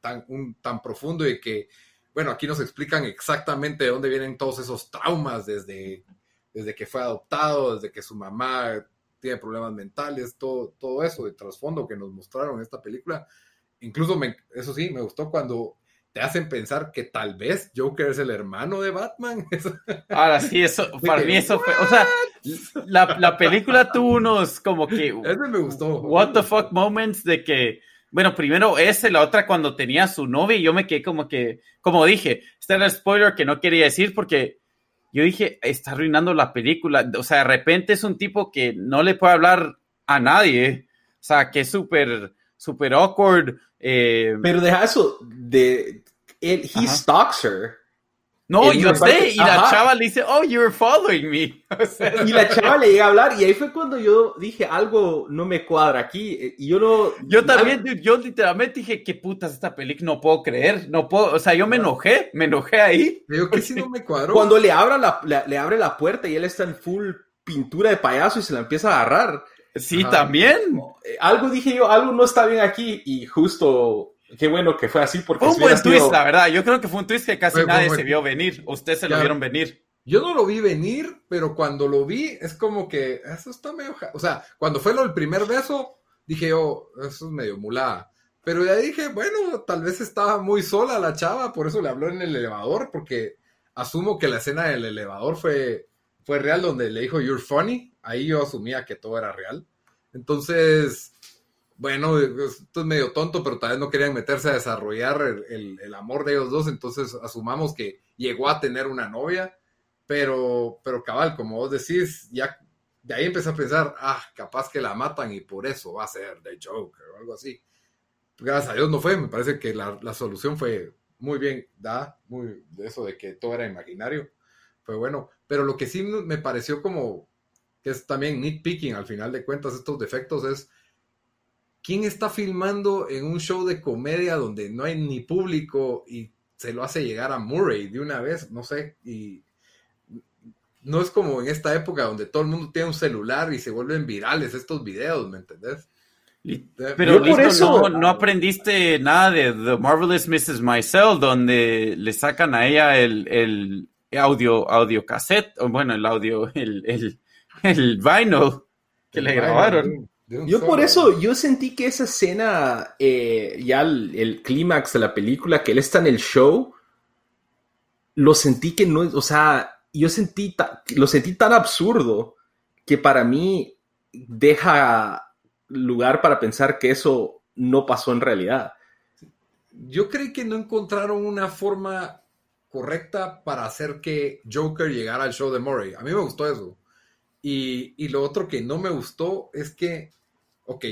tan, un, tan profundo y que, bueno, aquí nos explican exactamente de dónde vienen todos esos traumas desde, desde que fue adoptado, desde que su mamá tiene problemas mentales, todo, todo eso de trasfondo que nos mostraron en esta película. Incluso, me, eso sí, me gustó cuando te hacen pensar que tal vez Joker es el hermano de Batman. Ahora sí, eso, para mí eso fue, o sea, la, la, película tuvo unos como que... Ese me gustó. What the fuck moments de que, bueno, primero ese, la otra cuando tenía su novia y yo me quedé como que, como dije, este era el spoiler que no quería decir porque yo dije, está arruinando la película, o sea, de repente es un tipo que no le puede hablar a nadie, o sea, que es súper, súper awkward, eh, Pero deja eso, de, él, he Ajá. stalks her. No, yo sé, y la Ajá. chava le dice, oh, you're following me. O sea, y la chava le llega a hablar, y ahí fue cuando yo dije, algo no me cuadra aquí, y yo no... Yo también, algo... yo literalmente dije, qué putas esta película, no puedo creer, no puedo, o sea, yo me enojé, me enojé ahí. Digo que sí no me cuadró. Cuando le, abra la, la, le abre la puerta y él está en full pintura de payaso y se la empieza a agarrar. Sí, Ajá. también. Algo dije yo, algo no está bien aquí y justo, qué bueno que fue así porque... Fue un buen sido... twist, la verdad. Yo creo que fue un twist que casi fue, nadie fue, se vio venir. Ustedes se ya. lo vieron venir. Yo no lo vi venir, pero cuando lo vi es como que eso está medio... O sea, cuando fue lo del primer beso, dije yo, eso es medio mulada. Pero ya dije, bueno, tal vez estaba muy sola la chava, por eso le habló en el elevador, porque asumo que la escena del elevador fue, fue real, donde le dijo, you're funny ahí yo asumía que todo era real. Entonces, bueno, esto es medio tonto, pero tal vez no querían meterse a desarrollar el, el, amor de ellos dos, entonces asumamos que llegó a tener una novia, pero, pero cabal, como vos decís, ya de ahí empecé a pensar, ah, capaz que la matan y por eso va a ser The Joker o algo así. Gracias a Dios no fue, me parece que la, la solución fue muy bien da, muy eso de que todo era imaginario, fue bueno, pero lo que sí me pareció como que es también nitpicking al final de cuentas, estos defectos es quién está filmando en un show de comedia donde no hay ni público y se lo hace llegar a Murray de una vez, no sé, y no es como en esta época donde todo el mundo tiene un celular y se vuelven virales estos videos, ¿me entendés? Pero Yo por eso no, no, aprendiste nada de The Marvelous Mrs. Maisel, donde le sacan a ella el, el audio, audio cassette, o bueno, el audio, el, el, el vinyl que el le grabaron. Yo por eso, yo sentí que esa escena, eh, ya el, el clímax de la película, que él está en el show, lo sentí que no, o sea, yo sentí, lo sentí tan absurdo que para mí deja lugar para pensar que eso no pasó en realidad. Yo creí que no encontraron una forma correcta para hacer que Joker llegara al show de Murray. A mí me gustó eso. Y, y, lo otro que no me gustó es que, ok,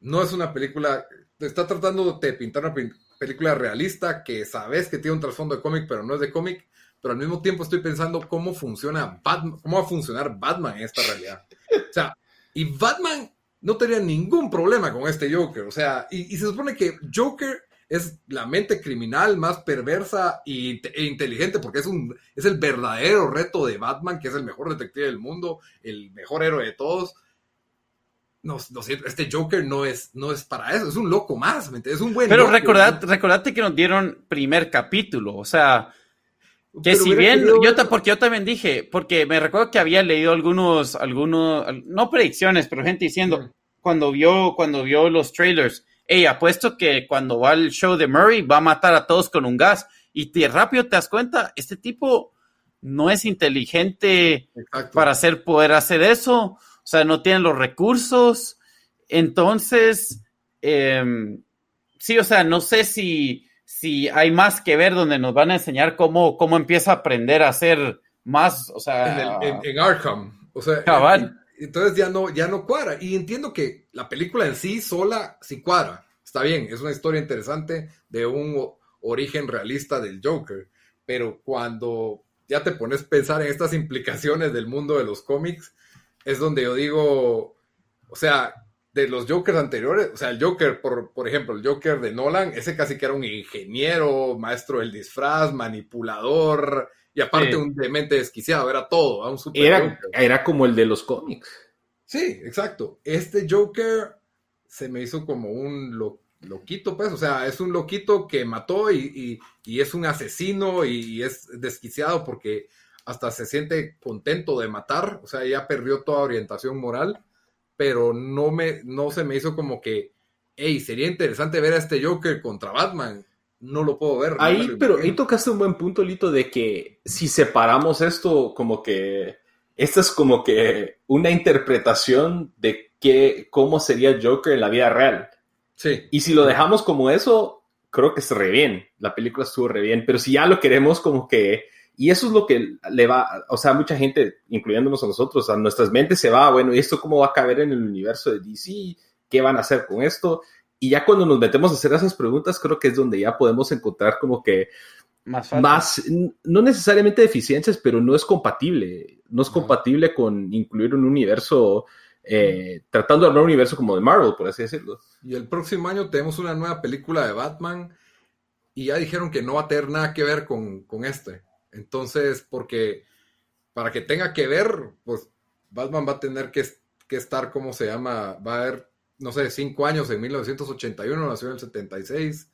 no es una película, está tratando de pintar una película realista que sabes que tiene un trasfondo de cómic, pero no es de cómic, pero al mismo tiempo estoy pensando cómo funciona Batman, cómo va a funcionar Batman en esta realidad. O sea, y Batman no tenía ningún problema con este Joker, o sea, y, y se supone que Joker es la mente criminal más perversa e inteligente porque es, un, es el verdadero reto de Batman, que es el mejor detective del mundo, el mejor héroe de todos. No, no este Joker no es, no es para eso, es un loco más, es un buen. Pero recordad, recordate que nos dieron primer capítulo, o sea, que Pero si bien, querido... yo, porque yo también dije, porque me recuerdo que había leído algunos, algunos, no predicciones, pero gente diciendo, mm. cuando vio, cuando vio los trailers, hey, apuesto que cuando va al show de Murray va a matar a todos con un gas. Y te, rápido te das cuenta, este tipo no es inteligente Exacto. para hacer, poder hacer eso. O sea, no tiene los recursos. Entonces, eh, sí, o sea, no sé si, si hay más que ver donde nos van a enseñar cómo, cómo empieza a aprender a hacer más, o sea... En, el, en, en Arkham. O sea, cabal entonces ya no, ya no cuadra. Y entiendo que la película en sí sola sí cuadra. Está bien, es una historia interesante de un origen realista del Joker. Pero cuando ya te pones a pensar en estas implicaciones del mundo de los cómics, es donde yo digo, o sea, de los Jokers anteriores, o sea, el Joker, por, por ejemplo, el Joker de Nolan, ese casi que era un ingeniero, maestro del disfraz, manipulador, y aparte Sí. un demente desquiciado, era todo, era un super Era, Joker. era como el de los cómics. Sí, exacto. Este Joker se me hizo como un lo- loquito, pues, o sea, es un loquito que mató y, y- y es un asesino y es desquiciado porque hasta se siente contento de matar, o sea, ya perdió toda orientación moral, pero no, me, no se me hizo como que, hey, sería interesante ver a este Joker contra Batman. No lo puedo ver. Ahí, pero ahí tocaste un buen punto, Lito, de que si separamos esto como que esta es como que una interpretación de qué, cómo sería Joker en la vida real. Sí, Y si lo dejamos como eso, creo que es re bien. La película estuvo re bien. Pero si ya lo queremos como que... Y eso es lo que le va... O sea, mucha gente, incluyéndonos a nosotros, a nuestras mentes se va, bueno, ¿y esto cómo va a caber en el universo de DC? ¿Qué van a hacer con esto? Y ya cuando nos metemos a hacer esas preguntas, creo que es donde ya podemos encontrar como que Más no necesariamente deficiencias, pero no es compatible. No es compatible con incluir un universo, eh, tratando de armar un universo como de Marvel, por así decirlo. Y el próximo año tenemos una nueva película de Batman y ya dijeron que no va a tener nada que ver con, con este. Entonces, porque para que tenga que ver, pues Batman va a tener que, que estar, ¿cómo se llama? Va a haber, no sé, cinco años en 1981, nació en el 76.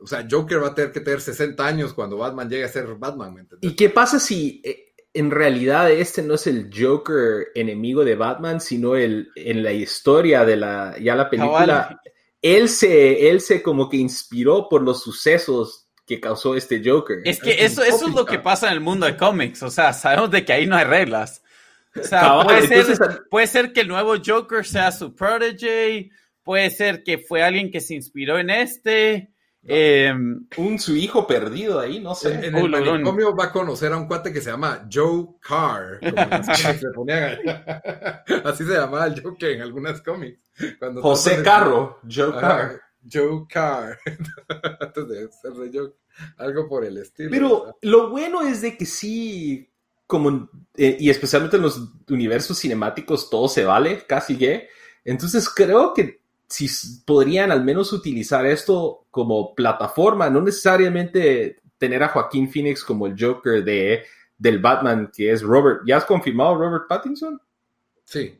O sea, Joker va a tener que tener 60 años cuando Batman llegue a ser Batman, ¿me entiendes? ¿Y qué pasa si eh, en realidad este no es el Joker enemigo de Batman, sino el, en la historia de la, ya la película, Cabal. él se, él se como que inspiró por los sucesos que causó este Joker. Es que Es eso, eso es lo que pasa en el mundo de cómics. O sea, sabemos de que ahí no hay reglas. O sea, Cabal, puede, ser, entonces- puede ser que el nuevo Joker sea su protege, puede ser que fue alguien que se inspiró en este. eh, un su hijo perdido ahí, no sé. En, Oh, el manicomio va a conocer a un cuate que se llama Joe Carr. como los cómics se ponían- Así se llamaba el Joker en algunas cómics. Cuando José Carro, Joe Ajá, Carr. Joe Carr. Antes de ser de Joe. Algo por el estilo. Pero lo bueno es de que sí, como, eh, y especialmente en los universos cinemáticos, todo se vale, casi que. Entonces creo que si podrían al menos utilizar esto como plataforma, no necesariamente tener a Joaquín Phoenix como el Joker de, del Batman, que es Robert. ¿Ya has confirmado Robert Pattinson? Sí.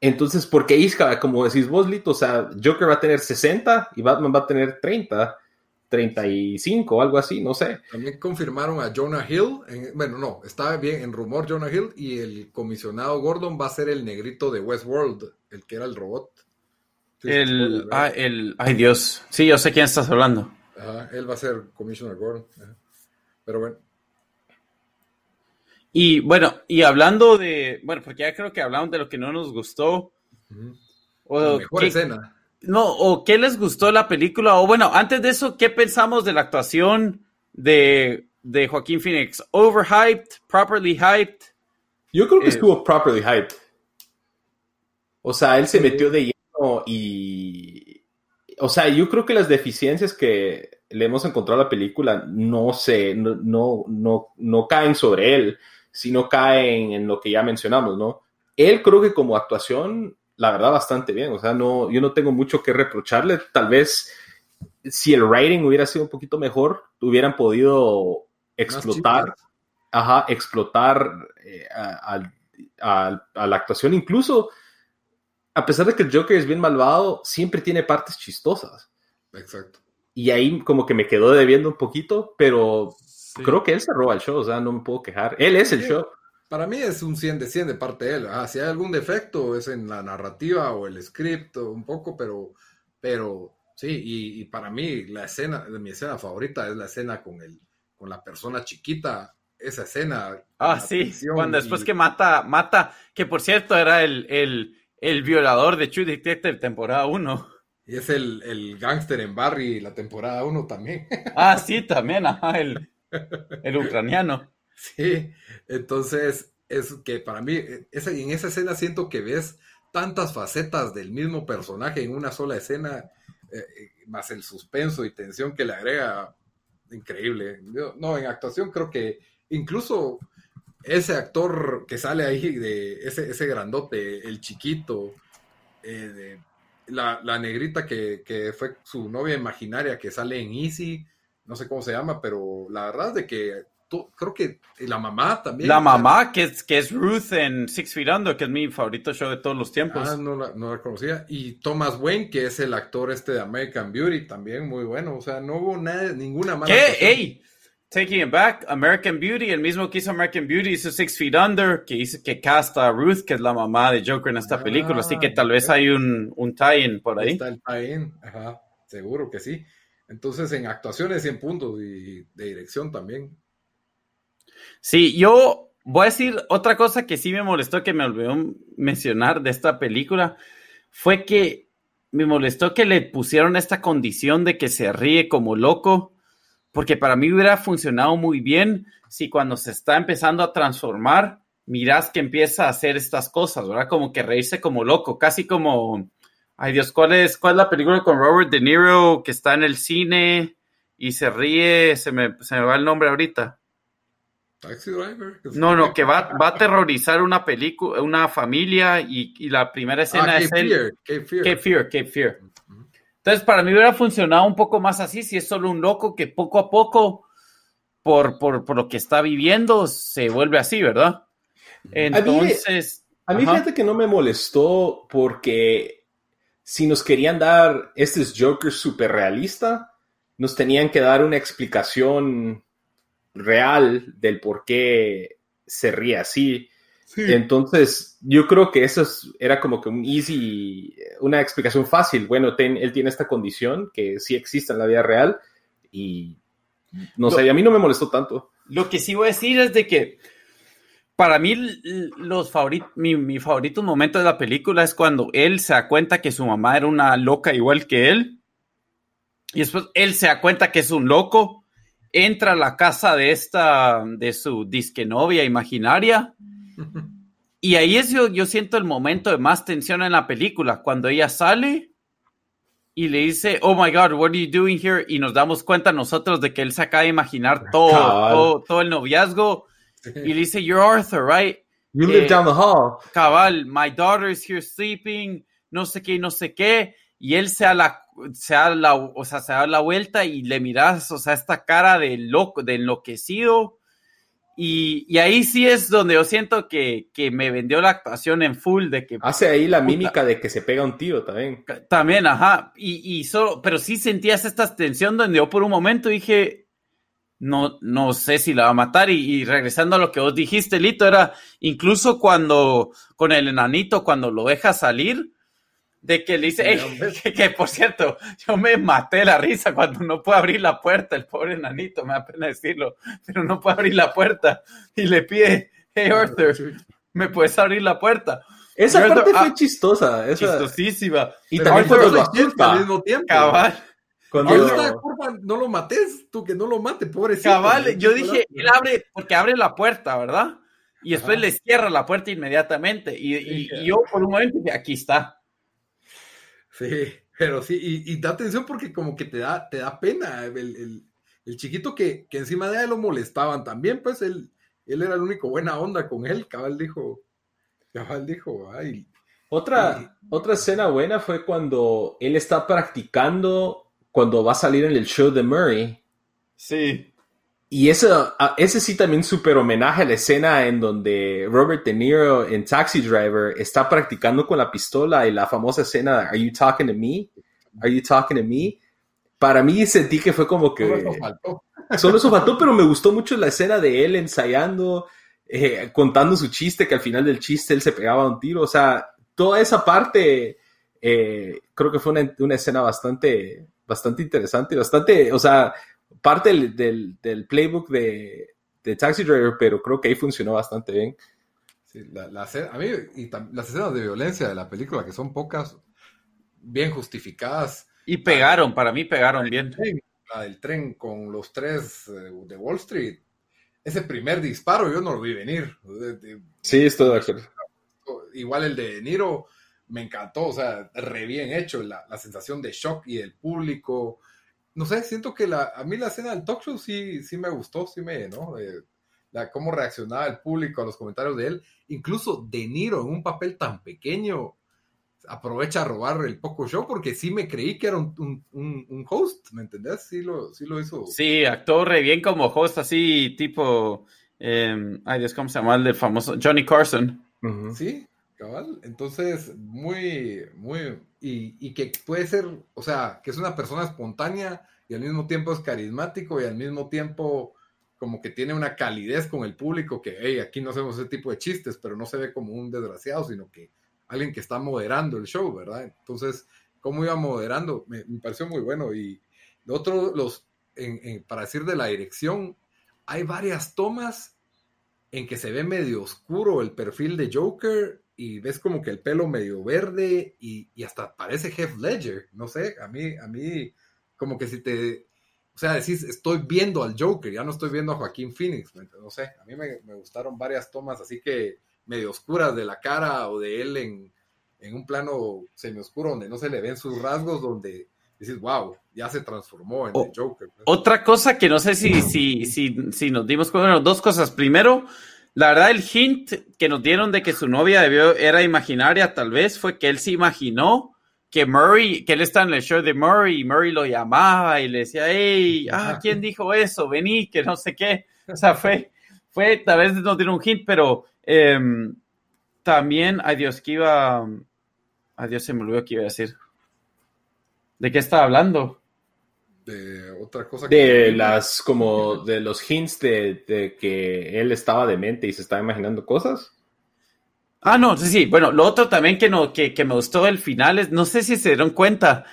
Entonces, porque ahí, como decís vos, Lito, o sea, Joker va a tener 60 y Batman va a tener 30, 35, algo así, no sé. También confirmaron a Jonah Hill. en- bueno, no, estaba bien en rumor Jonah Hill. Y el comisionado Gordon va a ser el negrito de Westworld, el que era el robot. Sí, el, ah, el, ay Dios. Sí, yo sé quién estás hablando. Ajá, él va a ser Commissioner Gordon. ajá. Pero bueno. Y bueno, y hablando de, bueno, porque ya creo que hablamos de lo que no nos gustó. O La mejor qué- escena. No, o qué les gustó la película, o bueno, antes de eso, ¿qué pensamos de la actuación de, de Joaquín Phoenix? ¿Overhyped? ¿Properly hyped? Yo creo que Eh, estuvo properly hyped. O sea, él se metió de lleno y. O sea, yo creo que las deficiencias que le hemos encontrado a la película no se, no, no, no, no caen sobre él, sino caen en lo que ya mencionamos, ¿no? Él creo que como actuación, la verdad, bastante bien. O sea, no, yo no tengo mucho que reprocharle. Tal vez si el writing hubiera sido un poquito mejor, hubieran podido explotar ajá, explotar eh, a- a la actuación. Incluso, a pesar de que el Joker es bien malvado, siempre tiene partes chistosas. Exacto. Y ahí como que me quedó debiendo un poquito, pero creo que él se roba el show, o sea, no me puedo quejar. Él es el Sí. show. Para mí es un 100 de 100 de parte de él. Ah, si hay algún defecto es en la narrativa o el script o un poco, pero, pero sí, y, y para mí la escena, mi escena favorita es la escena con el, con la persona chiquita, esa escena. Ah, sí, cuando después y- que mata, mata, que por cierto era el, el, el violador de True Detective temporada 1. Y es el, el gángster en Barry, la temporada 1 también. Ah, sí, también, ajá, el, el ucraniano. Sí, entonces es que para mí, en esa escena siento que ves tantas facetas del mismo personaje en una sola escena, eh, eh, más el suspenso y tensión que le agrega, increíble. No, en actuación creo que incluso ese actor que sale ahí, de ese, ese grandote, el chiquito, eh, la, la negrita que, que fue su novia imaginaria que sale en Easy, no sé cómo se llama, pero la verdad es de que creo que la mamá también. La mamá, que es, que es Ruth en Six Feet Under, que es mi favorito show de todos los tiempos. Ah, no la, no la conocía. Y Thomas Wayne, que es el actor este de American Beauty, también muy bueno. O sea, no hubo nada, ninguna mala. ¿Qué? ¡Ey! Taking it back, American Beauty, el mismo que hizo American Beauty, hizo Six Feet Under, que hizo que casta a Ruth, que es la mamá de Joker en esta Ah, película, así que tal ok. vez hay un, un tie-in por ahí. Está el tie-in. Ajá, seguro que sí. Entonces, en actuaciones 100 puntos y de dirección también. Sí, yo voy a decir otra cosa que sí me molestó, que me olvidó mencionar de esta película, fue que me molestó que le pusieron esta condición de que se ríe como loco, porque para mí hubiera funcionado muy bien si cuando se está empezando a transformar, miras que empieza a hacer estas cosas, ¿verdad? Como que reírse como loco, casi como, ay Dios, ¿cuál es, cuál es la película con Robert De Niro que está en el cine y se ríe? Se me, se me va el nombre ahorita. Taxi Driver. No, no, que va, va a aterrorizar una película, una familia y, y la primera escena Ah, es Cape. Fear, Cape Fear. Cape Fear, Cape Fear. Entonces, para mí hubiera funcionado un poco más así, si es solo un loco que poco a poco, por, por, por lo que está viviendo, se vuelve así, ¿verdad? Entonces, A mí fíjate que no me molestó porque si nos querían dar este es Joker super realista, nos tenían que dar una explicación real del por qué se ríe así. Sí. Entonces, yo creo que eso es- era como que un easy, una explicación fácil. Bueno, ten- él tiene esta condición que sí existe en la vida real y no sé, a mí no me molestó tanto. Lo que sí voy a decir es de que para mí los favoritos, mi, mi favorito momento de la película es cuando él se da cuenta que su mamá era una loca igual que él. Y después él se da cuenta que es un loco, entra a la casa de esta, de su disque novia imaginaria. Y ahí es yo, yo siento el momento de más tensión en la película, cuando ella sale y le dice, oh my god, what are you doing here? Y nos damos cuenta nosotros de que él se acaba de imaginar todo, todo, todo el noviazgo. Y dice, you're Arthur, right? You live live down the hall. Cabal, my daughter is here sleeping, no sé qué, no sé qué. Y él se da la, se da la, o sea, se da la vuelta y le miras, o sea, esta cara de loco, de enloquecido. Y, y ahí sí es donde yo siento que, que me vendió la actuación en full, de que Hace ahí la Puta. mímica de que se pega un tiro también. también, ajá, y, y solo, pero sí sentías esta tensión donde yo por un momento dije, no, no sé si la va a matar. Y, y regresando a lo que vos dijiste, Lito, era incluso cuando con el enanito, cuando lo deja salir, de que le dice, Sí, "Ey", hombre. que, que, por cierto, yo me maté la risa cuando no puede abrir la puerta, el pobre enanito, me da pena decirlo, pero no puede abrir la puerta y le pide, hey Arthur, ¿me puedes abrir la puerta? Esa Arthur, parte ah, fue chistosa. Esa... Chistosísima. Y también Arthur cuando lo al mismo tiempo. Cabal. Cuando porfa, no lo mates, tú que no lo mate, pobrecito. Cabal, yo dije, él abre, porque abre la puerta, ¿verdad? Y después Ajá. le cierra la puerta inmediatamente. Y, y yo por un momento dije, aquí está. Sí, pero sí, y, y da atención porque como que te da, te da pena. El, el- el chiquito que, que encima de él lo molestaban también, pues él, él era el único buena onda con él. Cabal dijo, cabal dijo, ay, Otra, otra escena buena fue cuando él está practicando cuando va a salir en el show de Murray. Sí. Y ese, ese sí también súper homenaje a la escena en donde Robert De Niro en Taxi Driver está practicando con la pistola y la famosa escena de Are you talking to me? Are you talking to me? Para mí sentí que fue como que... solo eso faltó. Solo eso faltó, pero me gustó mucho la escena de él ensayando, eh, contando su chiste, que al final del chiste él se pegaba un tiro. O sea, toda esa parte eh, creo que fue una, una escena bastante, bastante interesante, bastante, o sea, parte del, del- del playbook de, de Taxi Driver, pero creo que ahí funcionó bastante bien. Sí, la, la a mí, y tam- las escenas de violencia de la película, que son pocas, bien justificadas. Y pegaron, para mí pegaron bien. La del tren con los tres eh, de Wall Street. Ese primer disparo yo no lo vi venir. De- de- Sí, estoy de acuerdo. igual el de Niro me encantó, o sea, re bien hecho, la, la sensación de shock y del público. No sé, siento que la, a mí la escena del talk show sí, sí me gustó, sí me llenó. eh, la, cómo reaccionaba el público a los comentarios de él. Incluso De Niro en un papel tan pequeño. aprovecha a robar el poco show porque sí me creí que era un, un, un host, ¿me entendés? Sí lo, sí lo hizo. Sí, actuó re bien como host, así tipo, eh, ay Dios, ¿cómo se llama el famoso Johnny Carson? Sí, Entonces, muy, muy, y, que puede ser, o sea, que es una persona espontánea y al mismo tiempo es carismático y al mismo tiempo como que tiene una calidez con el público que, hey, aquí no hacemos ese tipo de chistes, pero no se ve como un desgraciado, sino que alguien que está moderando el show, ¿verdad? Entonces, ¿cómo iba moderando? Me, pareció muy bueno. Y otro, los, en, para decir de la dirección, hay varias tomas en que se ve medio oscuro el perfil de Joker y ves como que el pelo medio verde y, y hasta parece Jeff Ledger, no sé, a mí, a mí, como que si te, o sea, decís, estoy viendo al Joker, ya no estoy viendo a Joaquín Phoenix, no sé, a mí me, me gustaron varias tomas así que medio oscuras de la cara o de él en, en un plano semioscuro donde no se le ven sus rasgos, donde dices, wow, ya se transformó en O- el Joker. Otra cosa que no sé si, si, si, si nos dimos cuenta, bueno, dos cosas. Primero, la verdad, el hint que nos dieron de que su novia debió, era imaginaria, tal vez, fue que él se imaginó que Murray, que él está en el show de Murray, y Murray lo llamaba y le decía, hey, ah. ¿quién dijo eso? Vení, que no sé qué. O sea, fue, fue, tal vez nos dieron un hint, pero em, también, ay Dios, que iba, ay Dios, se me olvidó que iba a decir. ¿De qué estaba hablando? De otra cosa De las, como, de los hints de, de que él estaba demente y se estaba imaginando cosas. Ah, no, sí, sí. Bueno, lo otro también que, no, que, que me gustó del final es, no sé si se dieron cuenta,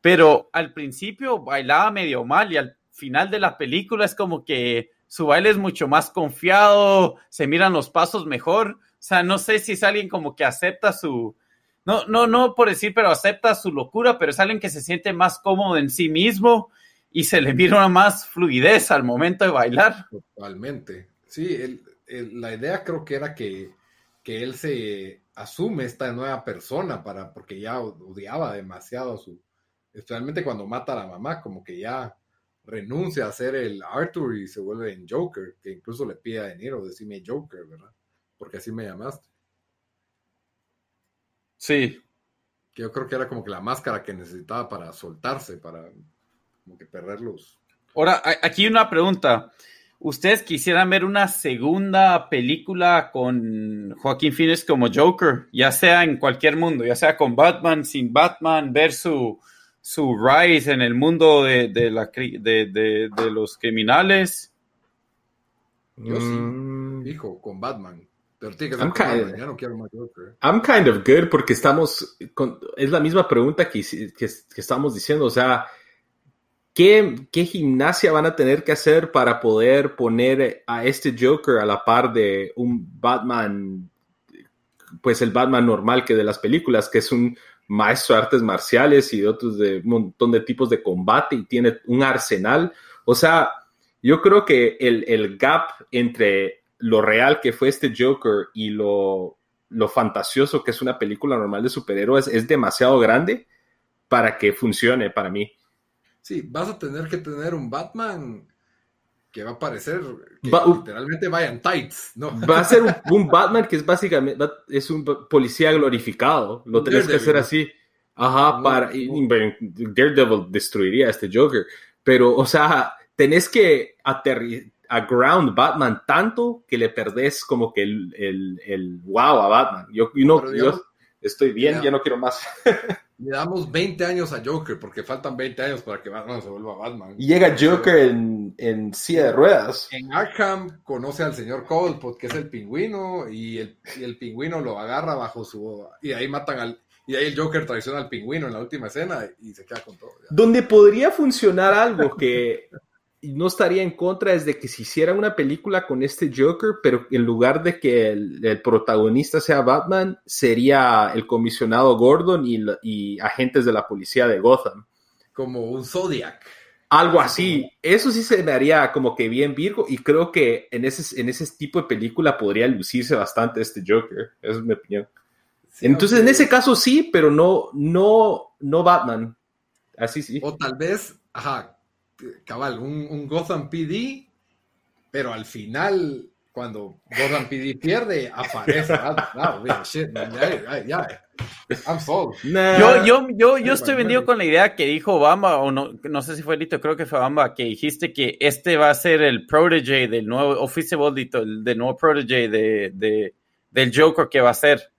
pero al principio bailaba medio mal y al final de la película es como que su baile es mucho más confiado, se miran los pasos mejor. O sea, no sé si es alguien como que acepta su, no, no, no por decir, pero acepta su locura, pero es alguien que se siente más cómodo en sí mismo y se le mira una más fluidez al momento de bailar. Totalmente. Sí, el- el- la idea creo que era que, que él se asume esta nueva persona para, porque ya odiaba demasiado a su, especialmente cuando mata a la mamá, como que ya renuncia a ser el Arthur y se vuelve en Joker, que incluso le pide a De Niro decirme Joker, ¿verdad? Porque así me llamaste. Sí. Que yo creo que era como que la máscara que necesitaba para soltarse, para como que perder los... Ahora, aquí una pregunta. ¿Ustedes quisieran ver una segunda película con Joaquín Phoenix como Joker? Ya sea en cualquier mundo, ya sea con Batman, sin Batman, ver su, su rise en el mundo de, de la, de, de- de los criminales. Yo sí. Mm, Hijo, con Batman. Pero tiene que ser I'm con kinda- Batman, ya no quiero más Joker. I'm kind of good porque estamos, con- es la misma pregunta que, que, que estamos diciendo, o sea, ¿qué, ¿qué gimnasia van a tener que hacer para poder poner a este Joker a la par de un Batman, pues el Batman normal que de las películas, que es un maestro de artes marciales y de otros de un montón de tipos de combate y tiene un arsenal? O sea, yo creo que el, el gap entre lo real que fue este Joker y lo, lo fantasioso que es una película normal de superhéroes es demasiado grande para que funcione para mí. Sí, vas a tener que tener un Batman que va a parecer que Va- literalmente vaya en tights, ¿no? Va a ser un, un Batman que es básicamente es un policía glorificado. Lo Un tenés que hacer así. Ajá, No, para. y- no. y Daredevil destruiría a este Joker. Pero, o sea, tenés que aterri a ground Batman tanto que le perdés como que el, el, el wow a Batman. Yo, yo no, Pero digamos- yo estoy bien, Ya. no quiero más. Le damos 20 años a Joker porque faltan 20 años para que Batman se vuelva Batman. Y llega Joker en, en silla de ruedas. En Arkham conoce al señor Coldpot, que es el pingüino, y el, y el pingüino lo agarra bajo su... Y ahí matan al... Y ahí el Joker traiciona al pingüino en la última escena y se queda con todo. ya. Donde podría funcionar algo que no estaría en contra es de que se hiciera una película con este Joker, pero en lugar de que el, el protagonista sea Batman, sería el comisionado Gordon y, agentes de la policía de Gotham. Como un Zodiac. Algo así. Eso sí se me haría como que bien Virgo y creo que en ese, en ese tipo de película podría lucirse bastante este Joker. Esa es mi opinión. Sí, Entonces, en ese caso sí, pero no, no, no Batman. Así sí. O tal vez, ajá, cabal, un, un Gotham PD, pero al final, cuando Gotham PD pierde, aparece. Batman. Ah, bien, shit, man, ya, ya, ya. I'm sold. Nah. Yo, yo, yo, yo estoy vendido con la idea que dijo Obama, o no, no sé si fue Lito, creo que fue Obama, que dijiste que este va a ser el protege del nuevo, o fuiste vos, Lito, el del nuevo protege de, de, del Joker que va a ser.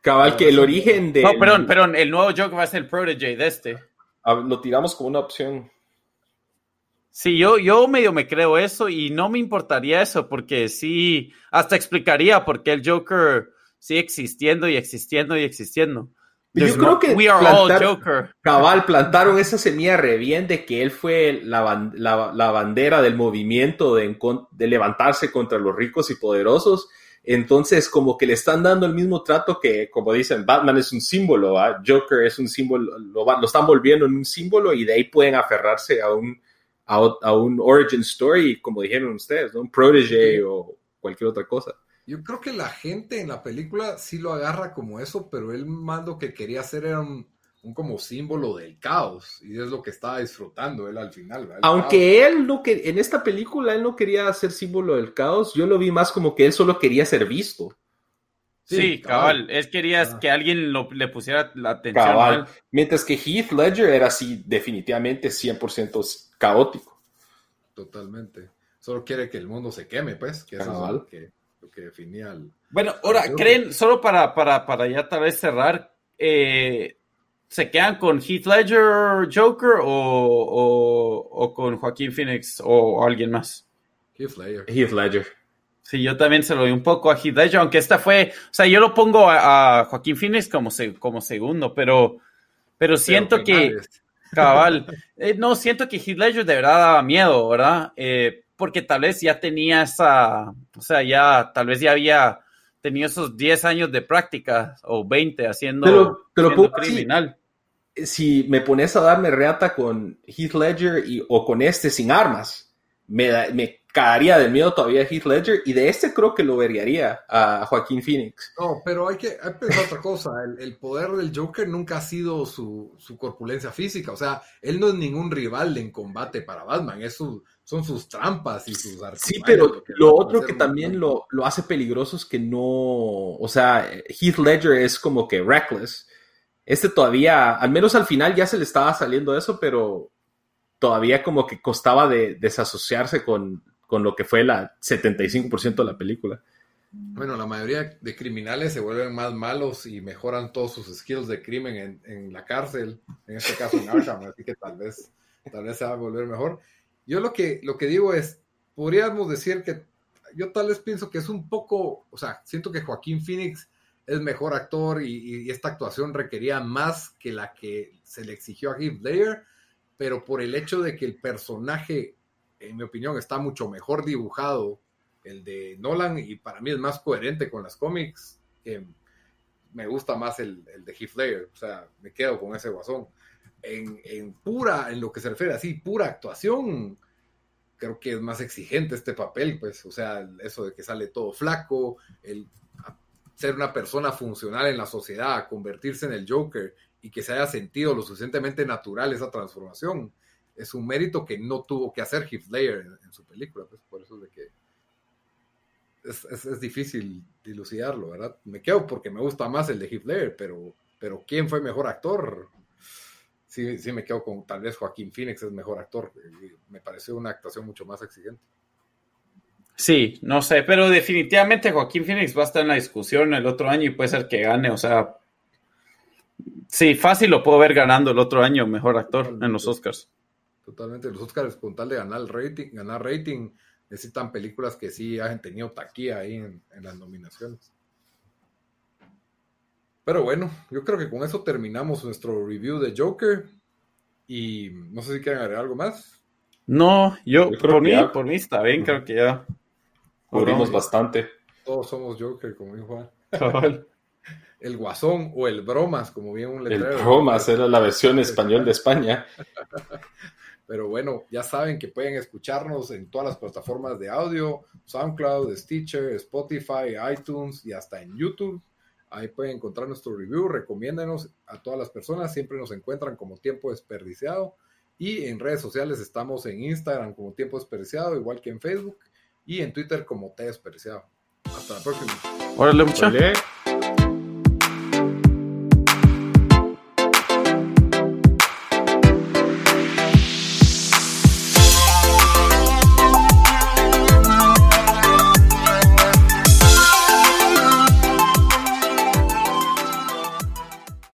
Cabal, que el origen de. No, perdón, perdón, el nuevo Joker va a ser el protege de este. Ah, Lo tiramos como una opción. Sí, yo, yo medio me creo eso y no me importaría eso porque sí, hasta explicaría por qué el Joker sigue existiendo y existiendo y existiendo. Yo There's creo no- que we are plantar- all Joker. Cabal, plantaron esa semilla re bien de que él fue la, la- la bandera del movimiento de, de levantarse contra los ricos y poderosos. Entonces, como que le están dando el mismo trato que, como dicen, Batman es un símbolo. Joker es un símbolo, lo, lo están volviendo en un símbolo y de ahí pueden aferrarse a un, a, a un origin story, como dijeron ustedes, ¿no? Un protege o cualquier otra cosa. Yo creo que la gente en la película sí lo agarra como eso, pero él más lo que quería hacer era un, un como símbolo del caos, y es lo que estaba disfrutando él al final. Aunque él no que en esta película él no quería ser símbolo del caos, yo lo vi más como que él solo quería ser visto. Sí, Sí, cabal. cabal. Él quería Ah. que alguien lo- le pusiera la atención. Cabal. Mientras que Heath Ledger era así definitivamente 100% caótico. Totalmente. Solo quiere que el mundo se queme, pues, que eso es lo que, lo que definía el... Bueno, ahora, ¿creen, solo para, para, para ya tal vez cerrar, eh, ¿se quedan con Heath Ledger Joker o, o, o con Joaquín Phoenix o alguien más? Heath Ledger. Heath Ledger. Sí, yo también se lo doy un poco a Heath Ledger, aunque esta fue, o sea, yo lo pongo a, a Joaquín Phoenix como, se- como segundo, pero, pero siento Pero que, finales. Cabal, eh, no, siento que Heath Ledger de verdad daba miedo, ¿verdad? Eh, porque tal vez ya tenía esa, o sea, ya, tal vez ya había tenido esos 10 años de práctica o 20 haciendo, Pero- pero así, criminal. Si me pones a darme reata con Heath Ledger y, o con este sin armas, me, da- me cagaría de miedo todavía Heath Ledger y de este creo que lo vería a Joaquín Phoenix. No, pero hay que, hay que pensar otra cosa. El, el poder del Joker nunca ha sido su, su corpulencia física. O sea, él no es ningún rival en combate para Batman. Es su- son sus trampas y sus Sí, pero lo otro que también lo, lo hace peligroso es que no, o sea, Heath Ledger es como que reckless. Este todavía, al menos al final ya se le estaba saliendo eso, pero todavía como que costaba de desasociarse con, con lo que fue la 75% de la película. Bueno, la mayoría de criminales se vuelven más malos y mejoran todos sus skills de crimen en, en la cárcel, en este caso en Arkham, así que tal vez, tal vez se va a volver mejor. Yo lo que, lo que digo es, podríamos decir que yo tal vez pienso que es un poco, o sea, siento que Joaquín Phoenix es mejor actor y, y esta actuación requería más que la que se le exigió a Heath Ledger, pero por el hecho de que el personaje, en mi opinión, está mucho mejor dibujado el de Nolan y para mí es más coherente con las cómics que me gusta más el, el de Heath Ledger, o sea, me quedo con ese guasón. En, en pura, en lo que se refiere así, pura actuación, creo que es más exigente este papel, pues, o sea, eso de que sale todo flaco, el ser una persona funcional en la sociedad, convertirse en el Joker y que se haya sentido lo suficientemente natural esa transformación, es un mérito que no tuvo que hacer Heath Ledger en, en su película, pues, por eso es de que es, es- es difícil dilucidarlo, ¿verdad? Me quedo porque me gusta más el de Heath Ledger, pero, pero ¿quién fue mejor actor? Sí, sí me quedo con tal vez Joaquín Phoenix es mejor actor. Me pareció una actuación mucho más exigente. Sí, no sé, pero definitivamente Joaquín Phoenix va a estar en la discusión el otro año y puede ser que gane, o sea, sí, fácil lo puedo ver ganando el otro año mejor actor en los Oscars. Totalmente. Los Oscars, con tal de ganar el rating, ganar rating, necesitan películas que sí hayan tenido taquilla ahí en, en las nominaciones. Pero bueno, yo creo que con eso terminamos nuestro review de Joker. Y no sé si quieren agregar algo más. No, yo, Yo creo por que mí, ya. por mí está bien, creo que ya. Cubrimos bastante. Todos somos Joker, como dijo Juan. El Guasón o el Bromas, como bien un El letrero. Bromas era la versión español de España. Pero bueno, ya saben que pueden escucharnos en todas las plataformas de audio, SoundCloud, Stitcher, Spotify, iTunes y hasta en YouTube. Ahí pueden encontrar nuestro review, recomiéndenos a todas las personas, siempre nos encuentran como tiempo desperdiciado. Y en redes sociales estamos en Instagram como tiempo desperdiciado, igual que en Facebook, y en Twitter como T desperdiciado. Hasta la próxima. Órale, mucha. Vale.